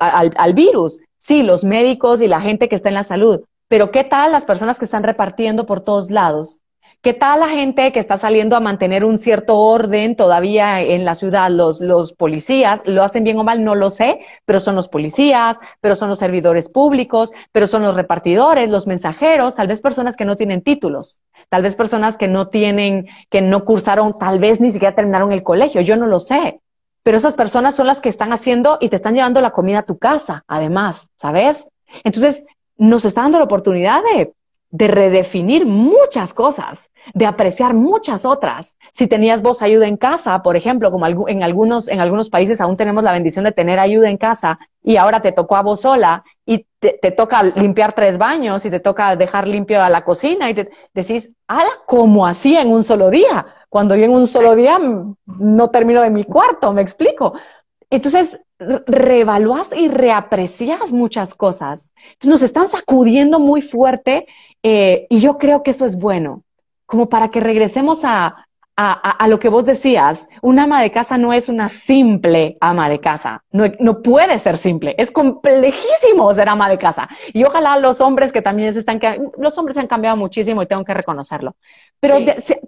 al, virus. Sí, los médicos y la gente que está en la salud, pero ¿qué tal las personas que están repartiendo por todos lados? ¿Qué tal la gente que está saliendo a mantener un cierto orden todavía en la ciudad? Los, los policías, ¿lo hacen bien o mal? No lo sé, pero son los policías, pero son los servidores públicos, pero son los repartidores, los mensajeros, tal vez personas que no tienen títulos, tal vez personas que no tienen, que no cursaron, tal vez ni siquiera terminaron el colegio, yo no lo sé pero esas personas son las que están haciendo y te están llevando la comida a tu casa, además, ¿sabes? Entonces, nos está dando la oportunidad de, redefinir muchas cosas, de apreciar muchas otras. Si tenías vos ayuda en casa, por ejemplo, como en algunos, en algunos países aún tenemos la bendición de tener ayuda en casa y ahora te tocó a vos sola y te, toca limpiar tres baños y te toca dejar limpio a la cocina y te decís, ala, como así en un solo día? Cuando yo en un solo día no termino de mi cuarto, me explico. Entonces, reevaluás y reaprecias muchas cosas. Entonces, nos están sacudiendo muy fuerte eh, y yo creo que eso es bueno, como para que regresemos a, a, lo que vos decías, un ama de casa no es una simple ama de casa, no, no, puede ser simple, es complejísimo ser ama de casa. Y ojalá los hombres que también se están, los hombres han cambiado muchísimo y tengo que reconocerlo. Pero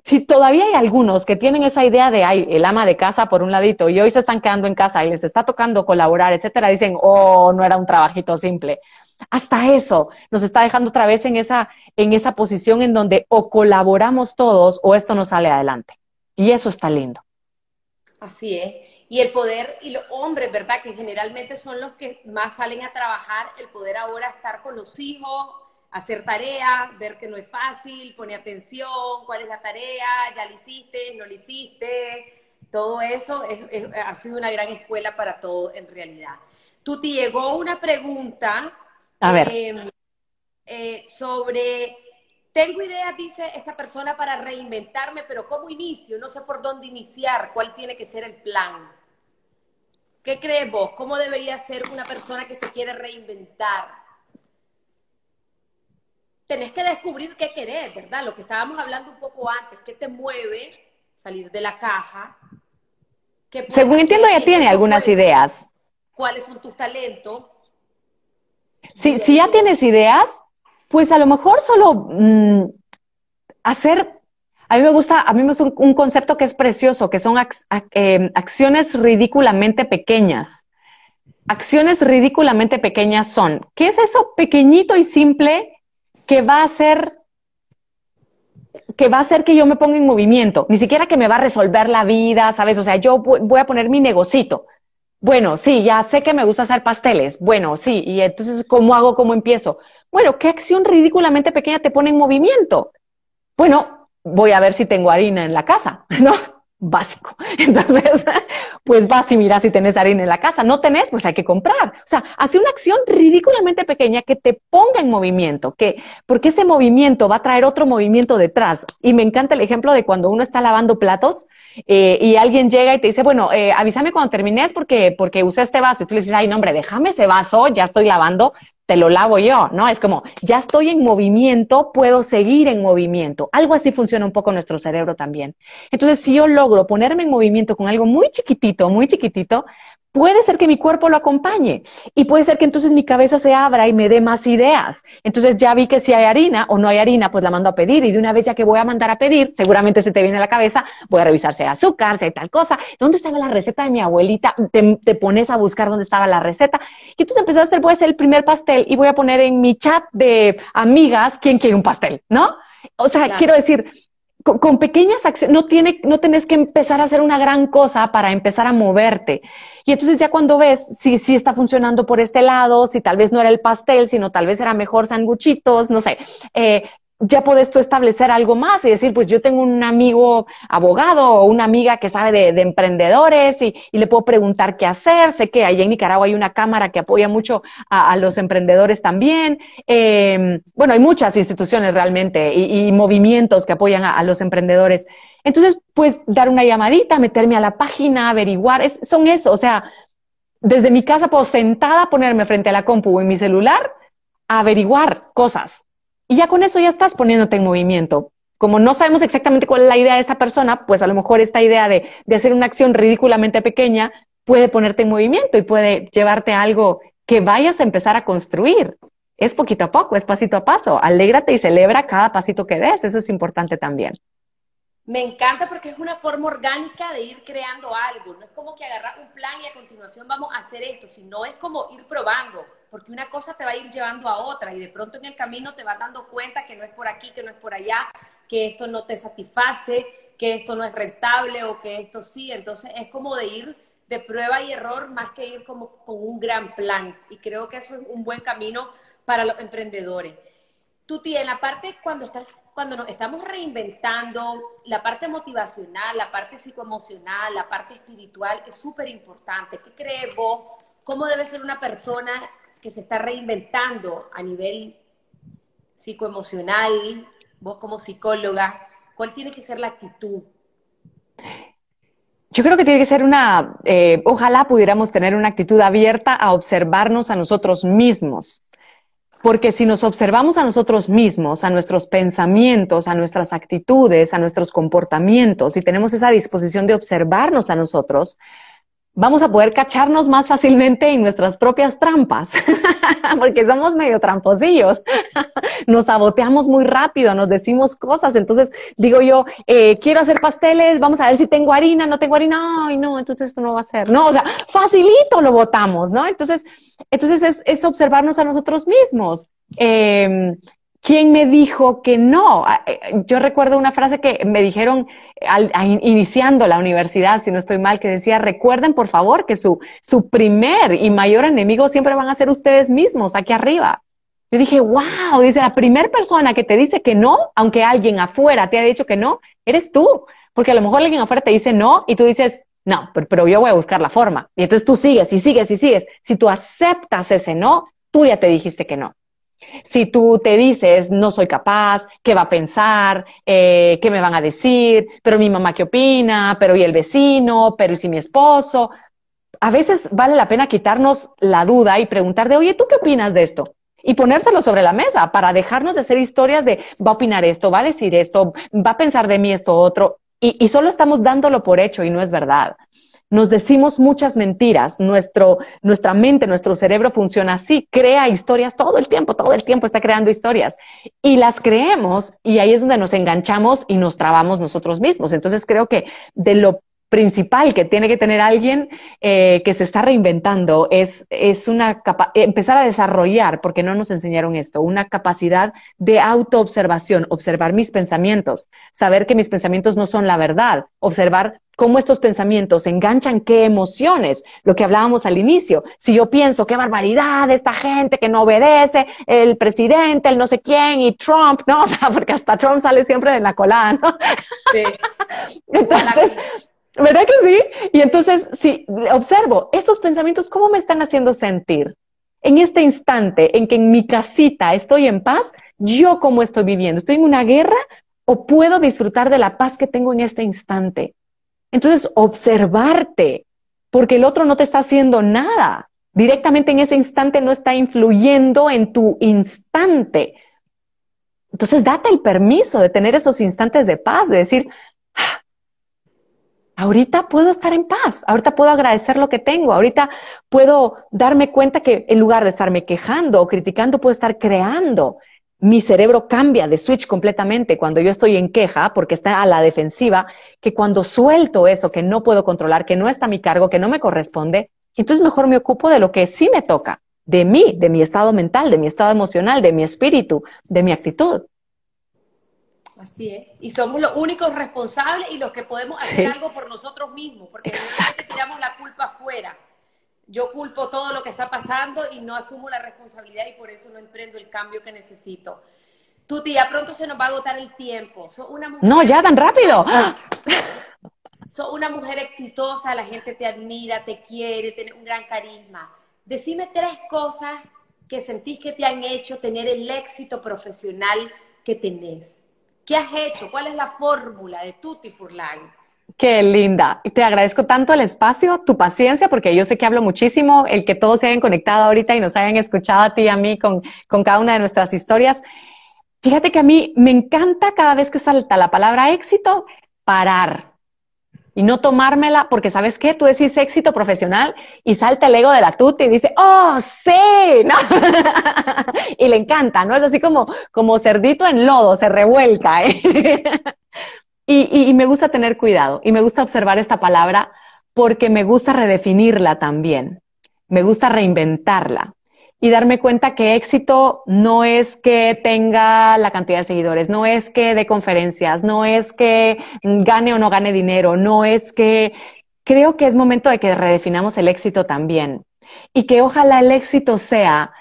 si, todavía hay algunos que tienen esa idea de, ay, el ama de casa por un ladito y hoy se están quedando en casa y les está tocando colaborar, etcétera, dicen, oh, no era un trabajito simple. Hasta eso nos está dejando otra vez en esa, en esa posición en donde o colaboramos todos o esto no sale adelante. Y eso está lindo. Así es. Y el poder, y los hombres, ¿verdad? Que generalmente son los que más salen a trabajar, el poder ahora estar con los hijos, hacer tareas, ver que no es fácil, poner atención, cuál es la tarea, ya la hiciste, no la hiciste, todo eso ha sido una gran escuela para todo en realidad. Tú te llegó una pregunta a ver. Em, eh, sobre, tengo ideas, dice esta persona, para reinventarme, pero ¿cómo inicio? No sé por dónde iniciar, cuál tiene que ser el plan. ¿Qué crees vos? ¿Cómo debería ser una persona que se quiere reinventar? Tenés que descubrir qué querés, ¿verdad? Lo que estábamos hablando un poco antes, qué te mueve salir de la caja. Según entiendo, ya tiene algunas ideas. ¿Cuáles son tus talentos? Si, ya tienes ideas, pues a lo mejor solo mm, hacer a mí me gusta, a mí me gusta un, concepto que es precioso, que son em, acciones ridículamente pequeñas. Acciones ridículamente pequeñas son, ¿qué es eso pequeñito y simple que va a hacer que va a hacer que yo me ponga en movimiento? Ni siquiera que me va a resolver la vida, ¿sabes? O sea, yo voy a poner mi negocito. Bueno, sí, ya sé que me gusta hacer pasteles. Bueno, sí, y entonces, ¿cómo hago? ¿Cómo empiezo? Bueno, ¿qué acción ridículamente pequeña te pone en movimiento? Bueno, voy a ver si tengo harina en la casa, ¿no? Básico. Entonces, pues vas y miras si tenés harina en la casa. No tenés, pues hay que comprar. O sea, hace una acción ridículamente pequeña que te ponga en movimiento, que, porque ese movimiento va a traer otro movimiento detrás. Y me encanta el ejemplo de cuando uno está lavando platos eh, y alguien llega y te dice, bueno, eh, avísame cuando termines porque, porque usé este vaso. Y tú le dices, ay, no, hombre, déjame ese vaso, ya estoy lavando, te lo lavo yo, ¿no? Es como, ya estoy en movimiento, puedo seguir en movimiento. Algo así funciona un poco nuestro cerebro también. Entonces, si yo logro ponerme en movimiento con algo muy chiquitito, muy chiquitito, puede ser que mi cuerpo lo acompañe y puede ser que entonces mi cabeza se abra y me dé más ideas. Entonces ya vi que si hay harina o no hay harina, pues la mando a pedir y de una vez ya que voy a mandar a pedir, seguramente se te viene a la cabeza, voy a revisar si hay azúcar, si hay tal cosa, ¿dónde estaba la receta de mi abuelita? Te, pones a buscar dónde estaba la receta y entonces empezás a hacer, voy a hacer el primer pastel y voy a poner en mi chat de amigas quién quiere un pastel, ¿no? O sea, quiero decir, con, pequeñas acciones, no, tiene, no tenés que empezar a hacer una gran cosa para empezar a moverte. Y entonces ya cuando ves si, si está funcionando por este lado, si tal vez no era el pastel, sino tal vez era mejor sanguchitos, no sé, eh, ya puedes tú establecer algo más y decir, pues yo tengo un amigo abogado o una amiga que sabe de, emprendedores y, le puedo preguntar qué hacer. Sé que allá en Nicaragua hay una cámara que apoya mucho a, los emprendedores también. Em, bueno, hay muchas instituciones realmente y, movimientos que apoyan a, los emprendedores. Entonces, pues dar una llamadita, meterme a la página, averiguar, son eso. O sea, desde mi casa puedo sentada ponerme frente a la compu o en mi celular averiguar cosas y ya con eso ya estás poniéndote en movimiento. Como no sabemos exactamente cuál es la idea de esta persona, pues a lo mejor esta idea de, hacer una acción ridículamente pequeña puede ponerte en movimiento y puede llevarte a algo que vayas a empezar a construir. Es poquito a poco, es pasito a paso. Alégrate y celebra cada pasito que des. Eso es importante también. Me encanta porque es una forma orgánica de ir creando algo. No es como que agarrar un plan y a continuación vamos a hacer esto, sino es como ir probando, porque una cosa te va a ir llevando a otra y de pronto en el camino te vas dando cuenta que no es por aquí, que no es por allá, que esto no te satisface, que esto no es rentable o que esto sí. Entonces es como de ir de prueba y error más que ir como con un gran plan. Y creo que eso es un buen camino para los emprendedores. Tuti, en la parte cuando estás cuando nos estamos reinventando, la parte motivacional, la parte psicoemocional, la parte espiritual es súper importante. ¿Qué crees vos? ¿Cómo debe ser una persona que se está reinventando a nivel psicoemocional? Vos como psicóloga, ¿cuál tiene que ser la actitud? Yo creo que tiene que ser una, eh, ojalá pudiéramos tener una actitud abierta a observarnos a nosotros mismos porque si nos observamos a nosotros mismos, a nuestros pensamientos, a nuestras actitudes, a nuestros comportamientos, y tenemos esa disposición de observarnos a nosotros, vamos a poder cacharnos más fácilmente en nuestras propias trampas, porque somos medio tramposillos. nos saboteamos muy rápido, nos decimos cosas. Entonces digo yo, eh, quiero hacer pasteles, vamos a ver si tengo harina, no tengo harina, ay, no, entonces esto no va a ser. No, o sea, facilito lo votamos, ¿no? Entonces, entonces es, observarnos a nosotros mismos. Eh, ¿Quién me dijo que no? Ah, eh, yo recuerdo una frase que me dijeron al, iniciando la universidad, si no estoy mal, que decía, recuerden por favor que su, su primer y mayor enemigo siempre van a ser ustedes mismos aquí arriba. Yo dije, wow, dice, la primera persona que te dice que no, aunque alguien afuera te ha dicho que no, eres tú. Porque a lo mejor alguien afuera te dice no y tú dices, no, pero, pero yo voy a buscar la forma. Y entonces tú sigues y sigues y sigues. Si tú aceptas ese no, tú ya te dijiste que no. Si tú te dices, no soy capaz, ¿qué va a pensar? Eh, ¿Qué me van a decir? Pero mi mamá, ¿qué opina? Pero y el vecino? Pero y si mi esposo? A veces vale la pena quitarnos la duda y preguntar de, oye, ¿tú qué opinas de esto? Y ponérselo sobre la mesa para dejarnos de hacer historias de, va a opinar esto, va a decir esto, va a pensar de mí esto otro. Y, y solo estamos dándolo por hecho y no es verdad nos decimos muchas mentiras. Nuestro, nuestra mente, nuestro cerebro funciona así, crea historias todo el tiempo, todo el tiempo está creando historias. Y las creemos y ahí es donde nos enganchamos y nos trabamos nosotros mismos. Entonces creo que de lo principal que tiene que tener alguien eh, que se está reinventando es, es una empezar a desarrollar, porque no nos enseñaron esto, una capacidad de autoobservación, observar mis pensamientos, saber que mis pensamientos no son la verdad, observar cómo estos pensamientos enganchan qué emociones, lo que hablábamos al inicio. Si yo pienso, qué barbaridad, esta gente que no obedece, el presidente, el no sé quién y Trump, ¿no? O sea, porque hasta Trump sale siempre de la colada, ¿no? Sí. Entonces, ¿verdad que sí? Y entonces, si observo estos pensamientos, ¿cómo me están haciendo sentir? En este instante en que en mi casita estoy en paz, ¿yo cómo estoy viviendo? ¿Estoy en una guerra o puedo disfrutar de la paz que tengo en este instante? Entonces, observarte, porque el otro no te está haciendo nada. Directamente en ese instante no está influyendo en tu instante. Entonces, date el permiso de tener esos instantes de paz, de decir, ah, ahorita puedo estar en paz, ahorita puedo agradecer lo que tengo, ahorita puedo darme cuenta que en lugar de estarme quejando o criticando, puedo estar creando mi cerebro cambia de switch completamente cuando yo estoy en queja porque está a la defensiva, que cuando suelto eso que no puedo controlar, que no está a mi cargo, que no me corresponde, entonces mejor me ocupo de lo que sí me toca, de mí, de mi estado mental, de mi estado emocional, de mi espíritu, de mi actitud. Así es. Y somos los únicos responsables y los que podemos hacer algo por nosotros mismos, porque que tiramos la culpa afuera yo culpo todo lo que está pasando y no asumo la responsabilidad y por eso no emprendo el cambio que necesito. Tu tía, pronto se nos va a agotar el tiempo. una no, ya tan rápido. Sos una mujer exitosa, la gente te admira, te quiere, tiene un gran carisma. Decime tres cosas que sentís que te han hecho tener el éxito profesional que tenés. ¿Qué has hecho? ¿Cuál es la fórmula de Tutti Furlan? Qué linda. Te agradezco tanto el espacio, tu paciencia, porque yo sé que hablo muchísimo, el que todos se hayan conectado ahorita y nos hayan escuchado a ti y a mí con, con cada una de nuestras historias. Fíjate que a mí me encanta cada vez que salta la palabra éxito, parar y no tomármela, porque sabes qué, tú decís éxito profesional y salta el ego de la tuta y dice, oh, sí, ¿no? y le encanta, ¿no? Es así como, como cerdito en lodo, se revuelca, ¿eh? Y, me gusta tener cuidado y me gusta observar esta palabra porque me gusta redefinirla también. Me gusta reinventarla y darme cuenta que éxito no es que tenga la cantidad de seguidores, no es que dé conferencias, no es que gane o no gane dinero, no es que creo que es momento de que redefinamos el éxito también y que ojalá el éxito sea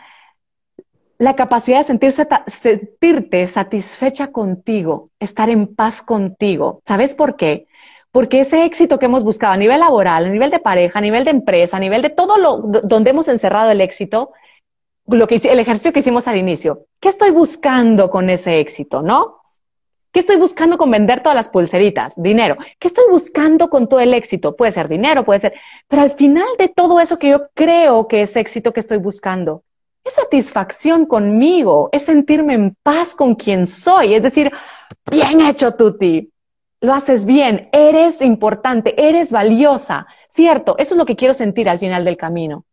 la capacidad de sentirse, sentirte satisfecha contigo, estar en paz contigo. ¿Sabes por qué? Porque ese éxito que hemos buscado a nivel laboral, a nivel de pareja, a nivel de empresa, a nivel de todo lo donde hemos encerrado el éxito, lo que el ejercicio que hicimos al inicio. ¿Qué estoy buscando con ese éxito, no? ¿Qué estoy buscando con vender todas las pulseritas? Dinero. ¿Qué estoy buscando con todo el éxito? Puede ser dinero, puede ser, pero al final de todo eso que yo creo que es éxito que estoy buscando, es satisfacción conmigo, es sentirme en paz con quien soy, es decir, bien hecho, Tuti, lo haces bien, eres importante, eres valiosa, cierto, eso es lo que quiero sentir al final del camino.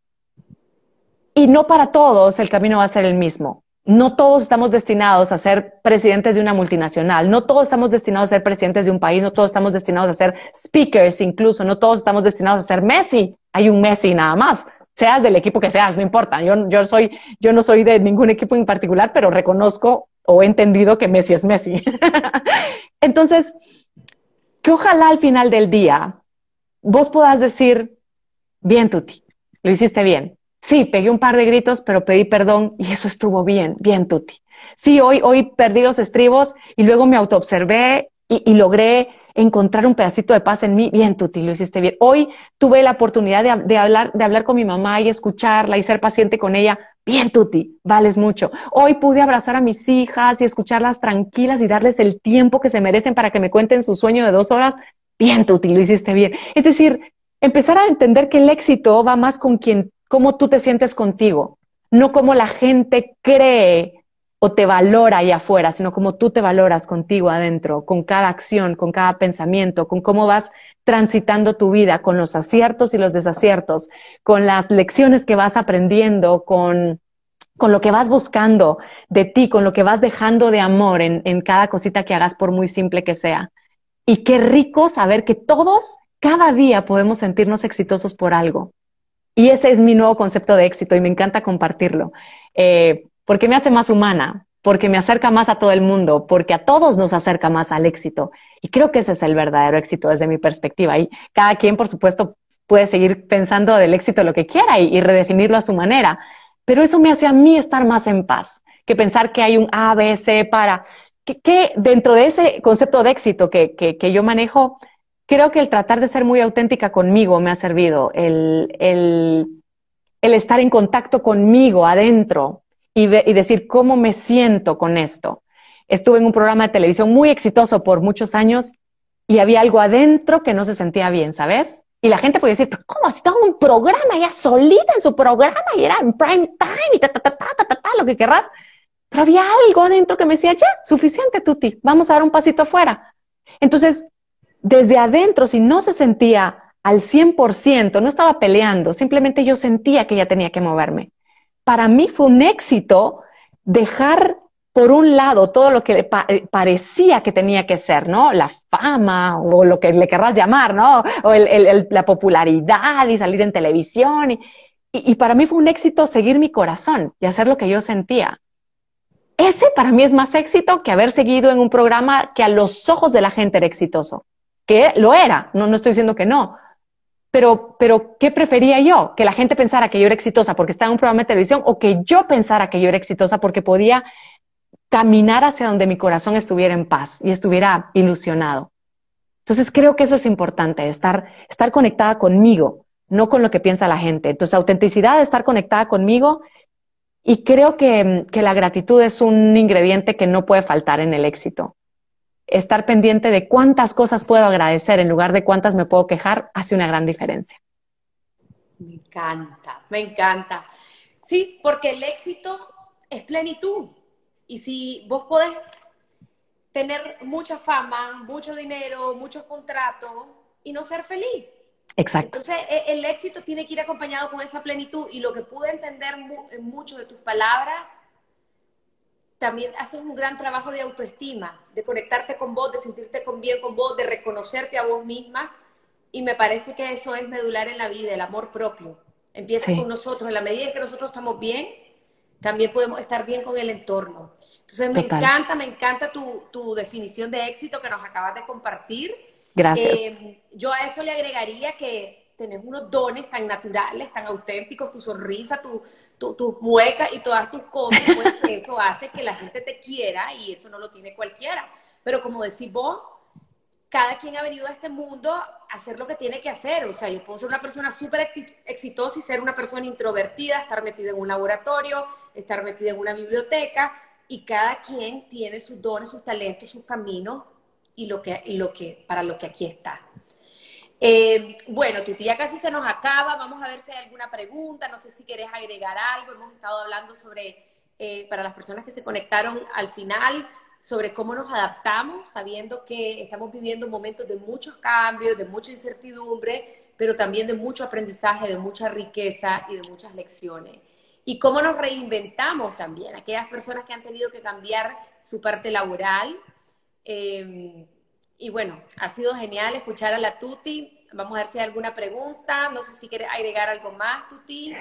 Y no para todos el camino va a ser el mismo. No todos estamos destinados a ser presidentes de una multinacional, no todos estamos destinados a ser presidentes de un país, no todos estamos destinados a ser speakers incluso, no todos estamos destinados a ser Messi. Hay un Messi nada más, seas del equipo que seas, no importa. Yo, no soy de ningún equipo en particular, pero reconozco o he entendido que Messi es Messi. Entonces, que ojalá al final del día vos puedas decir, bien, Tuti, lo hiciste bien. Sí, pegué un par de gritos, pero pedí perdón y eso estuvo bien, bien, Tuti. Sí, hoy, hoy perdí los estribos y luego me autoobservé y logré encontrar un pedacito de paz en mí. Bien, Tuti, lo hiciste bien. Hoy tuve la oportunidad de, hablar, de hablar con mi mamá y escucharla y ser paciente con ella. Bien, Tuti, vales mucho. Hoy pude abrazar a mis hijas y escucharlas tranquilas y darles el tiempo que se merecen para que me cuenten su sueño de dos horas. Bien, Tuti, lo hiciste bien. Es decir, empezar a entender que el éxito va más con quien cómo tú te sientes contigo, no cómo la gente cree o te valora ahí afuera, sino cómo tú te valoras contigo adentro, con cada acción, con cada pensamiento, con cómo vas transitando tu vida, con los aciertos y los desaciertos, con las lecciones que vas aprendiendo, con, con lo que vas buscando de ti, con lo que vas dejando de amor en, en cada cosita que hagas, por muy simple que sea. Y qué rico saber que todos, cada día podemos sentirnos exitosos por algo. Y ese es mi nuevo concepto de éxito y me encanta compartirlo, eh, porque me hace más humana, porque me acerca más a todo el mundo, porque a todos nos acerca más al éxito. Y creo que ese es el verdadero éxito desde mi perspectiva. Y cada quien, por supuesto, puede seguir pensando del éxito lo que quiera y, redefinirlo a su manera. Pero eso me hace a mí estar más en paz que pensar que hay un A, B, C para... Que, dentro de ese concepto de éxito que, que, yo manejo, creo que el tratar de ser muy auténtica conmigo me ha servido, el, el estar en contacto conmigo adentro y, de, y, decir cómo me siento con esto. Estuve en un programa de televisión muy exitoso por muchos años y había algo adentro que no se sentía bien, ¿sabes? Y la gente puede decir, pero ¿cómo? Estaba en un programa ya solita en su programa y era en prime time y ta, ta, ta, ta, ta, ta, ta, lo que querrás. Pero había algo adentro que me decía, ya, suficiente, Tuti, vamos a dar un pasito afuera. Entonces, desde adentro, si no se sentía al 100%, no estaba peleando, simplemente yo sentía que ya tenía que moverme. Para mí fue un éxito dejar por un lado todo lo que le eh, parecía que tenía que ser, ¿no? La fama o lo que le querrás llamar, ¿no? O la popularidad y salir en televisión. Y, y, y para mí fue un éxito seguir mi corazón y hacer lo que yo sentía. Ese para mí es más éxito que haber seguido en un programa que a los ojos de la gente era exitoso que lo era, no, no estoy diciendo que no, pero, pero ¿qué prefería yo? Que la gente pensara que yo era exitosa porque estaba en un programa de televisión o que yo pensara que yo era exitosa porque podía caminar hacia donde mi corazón estuviera en paz y estuviera ilusionado. Entonces creo que eso es importante, estar, estar conectada conmigo, no con lo que piensa la gente. Entonces autenticidad, estar conectada conmigo y creo que, que la gratitud es un ingrediente que no puede faltar en el éxito estar pendiente de cuántas cosas puedo agradecer en lugar de cuántas me puedo quejar hace una gran diferencia. Me encanta, me encanta. Sí, porque el éxito es plenitud. Y si vos podés tener mucha fama, mucho dinero, muchos contratos y no ser feliz. Exacto. Entonces, e, el éxito tiene que ir acompañado con esa plenitud y lo que pude entender en mucho de tus palabras también haces un gran trabajo de autoestima, de conectarte con vos, de sentirte con bien con vos, de reconocerte a vos misma. Y me parece que eso es medular en la vida, el amor propio. Empieza sí. con nosotros. En la medida en que nosotros estamos bien, también podemos estar bien con el entorno. Entonces, me Total. encanta, me encanta tu, tu, definición de éxito que nos acabas de compartir. Gracias. Eh, yo a eso le agregaría que tenés unos dones tan naturales, tan auténticos, tu sonrisa, tu, tus tu muecas y todas tus cosas, pues eso hace que la gente te quiera y eso no lo tiene cualquiera. Pero como decís vos, cada quien ha venido a este mundo a hacer lo que tiene que hacer. O sea, yo puedo ser una persona súper exitosa y ser una persona introvertida, estar metida en un laboratorio, estar metida en una biblioteca, y cada quien tiene sus dones, sus talentos, sus caminos y lo que, y lo que para lo que aquí está. Eh, bueno, tu tía casi se nos acaba. Vamos a ver si hay alguna pregunta. No sé si quieres agregar algo. Hemos estado hablando sobre, eh, para las personas que se conectaron al final, sobre cómo nos adaptamos, sabiendo que estamos viviendo momentos de muchos cambios, de mucha incertidumbre, pero también de mucho aprendizaje, de mucha riqueza y de muchas lecciones. Y cómo nos reinventamos también, aquellas personas que han tenido que cambiar su parte laboral. Eh, y bueno, ha sido genial escuchar a la Tuti. Vamos a ver si hay alguna pregunta. No sé si quiere agregar algo más, Tuti.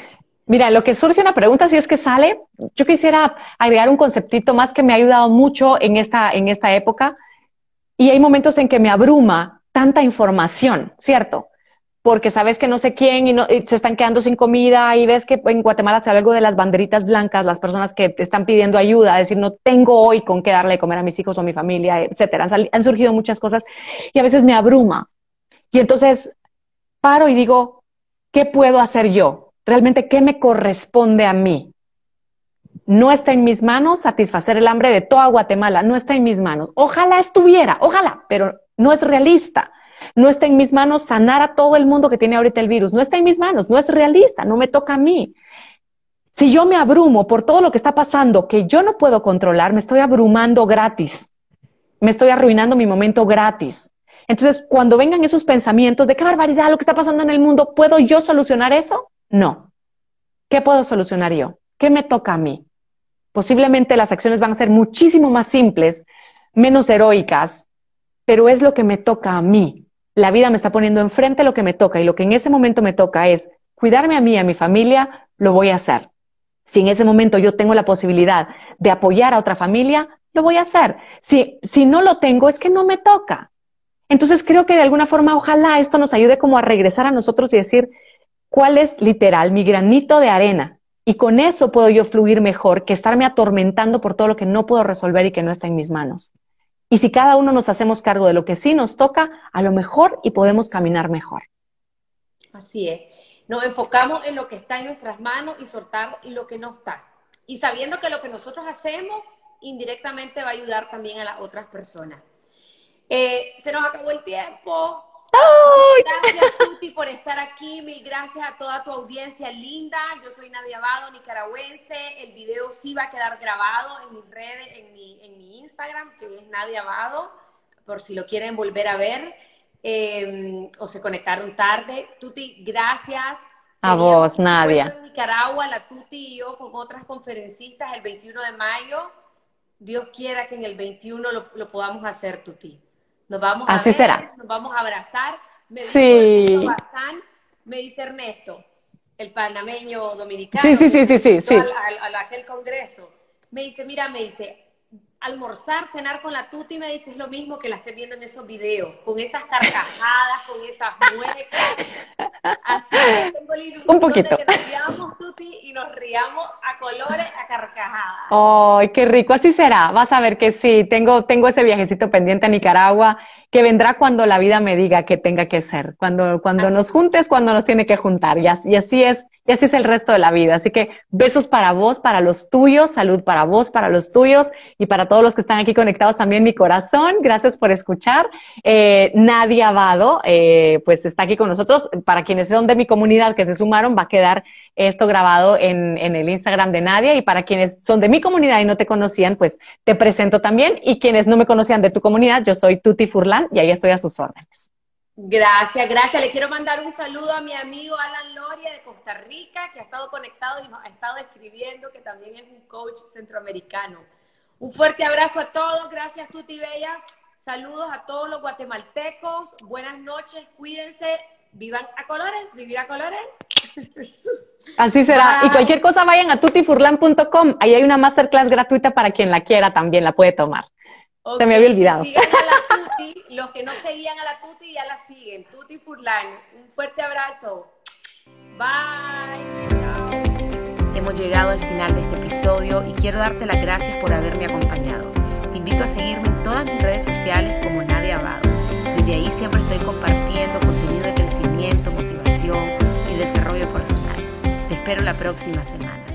Mira, lo que surge una pregunta, si es que sale, yo quisiera agregar un conceptito más que me ha ayudado mucho en esta, en esta época. Y hay momentos en que me abruma tanta información, ¿cierto? Porque sabes que no sé quién y, se están quedando sin comida y ves que en Guatemala se algo de las banderitas blancas, las personas que están pidiendo ayuda, decir, no tengo hoy con qué darle de comer a mis hijos o a mi familia, etcétera. Han surgido muchas cosas y a veces me abruma. Y entonces paro y digo, ¿qué puedo hacer yo? realmente qué me corresponde a mí. No está en mis manos satisfacer el hambre de toda Guatemala, no está en mis manos. Ojalá estuviera, ojalá, pero no es realista. No está en mis manos sanar a todo el mundo que tiene ahorita el virus. No está en mis manos, no es realista, no me toca a mí. Si yo me abrumo por todo lo que está pasando que yo no puedo controlar, me estoy abrumando gratis. Me estoy arruinando mi momento gratis. Entonces, cuando vengan esos pensamientos de qué barbaridad lo que está pasando en el mundo, ¿puedo yo solucionar eso? No. ¿Qué puedo solucionar yo? ¿Qué me toca a mí? Posiblemente las acciones van a ser muchísimo más simples, menos heroicas, pero es lo que me toca a mí. La vida me está poniendo enfrente lo que me toca y lo que en ese momento me toca es cuidarme a mí, y a mi familia, lo voy a hacer. Si en ese momento yo tengo la posibilidad de apoyar a otra familia, lo voy a hacer. Si, si no lo tengo, es que no me toca. Entonces creo que de alguna forma, ojalá esto nos ayude como a regresar a nosotros y decir, cuál es literal mi granito de arena. Y con eso puedo yo fluir mejor que estarme atormentando por todo lo que no puedo resolver y que no está en mis manos. Y si cada uno nos hacemos cargo de lo que sí nos toca, a lo mejor y podemos caminar mejor. Así es. Nos enfocamos en lo que está en nuestras manos y soltar lo que no está. Y sabiendo que lo que nosotros hacemos indirectamente va a ayudar también a las otras personas. Eh, se nos acabó el tiempo. Gracias, Tuti, por estar aquí. Mil gracias a toda tu audiencia linda. Yo soy Nadia Abado, nicaragüense. El video sí va a quedar grabado en mis redes, en mi, en mi Instagram, que es Nadia Abado, por si lo quieren volver a ver em, o se conectaron tarde. Tuti, gracias. A vos, Nadia. En Nicaragua, la Tuti y yo con otras conferencistas el 21 de mayo. Dios quiera que en el 21 lo, lo podamos hacer, Tuti. Nos vamos Así a será. nos vamos a abrazar. Me sí. me dice Ernesto, el panameño dominicano. Sí, sí, sí, sí, sí. A, aquel congreso. Me dice, mira, me dice, almorzar, cenar con la tuti, me dice, es lo mismo que la estés viendo en esos videos, con esas carcajadas, con esas muecas. Así que tengo la ilusión Un poquito. de que nos riamos, tuti, y nos riamos a colores, a carcajadas. ¡Ay, qué rico! Así será. Vas a ver que sí. Tengo, tengo ese viajecito pendiente a Nicaragua que vendrá cuando la vida me diga que tenga que ser. Cuando, cuando nos juntes, cuando nos tiene que juntar. Y así, y así es y así es el resto de la vida. Así que besos para vos, para los tuyos, salud para vos, para los tuyos y para todos los que están aquí conectados también mi corazón. Gracias por escuchar. Eh, Nadia Vado, eh, pues está aquí con nosotros. Para quienes son de mi comunidad que se sumaron, va a quedar esto grabado en, en el Instagram de Nadia. Y para quienes son de mi comunidad y no te conocían, pues te presento también. Y quienes no me conocían de tu comunidad, yo soy Tuti Furlan y ahí estoy a sus órdenes. Gracias, gracias. Le quiero mandar un saludo a mi amigo Alan Loria de Costa Rica, que ha estado conectado y nos ha estado escribiendo, que también es un coach centroamericano. Un fuerte abrazo a todos. Gracias, Tuti Bella. Saludos a todos los guatemaltecos. Buenas noches, cuídense. Vivan a colores, vivir a colores. Así será. Y cualquier cosa vayan a tutifurlan.com. Ahí hay una masterclass gratuita para quien la quiera también, la puede tomar. Se me había olvidado. los que no seguían a la Tuti ya la siguen. Tuti Furlan. Un fuerte abrazo. Bye. Hemos llegado al final de este episodio y quiero darte las gracias por haberme acompañado. Te invito a seguirme en todas mis redes sociales como Nadia Abado. Desde ahí siempre estoy compartiendo contenido de crecimiento, motivación y desarrollo personal. Te espero la próxima semana.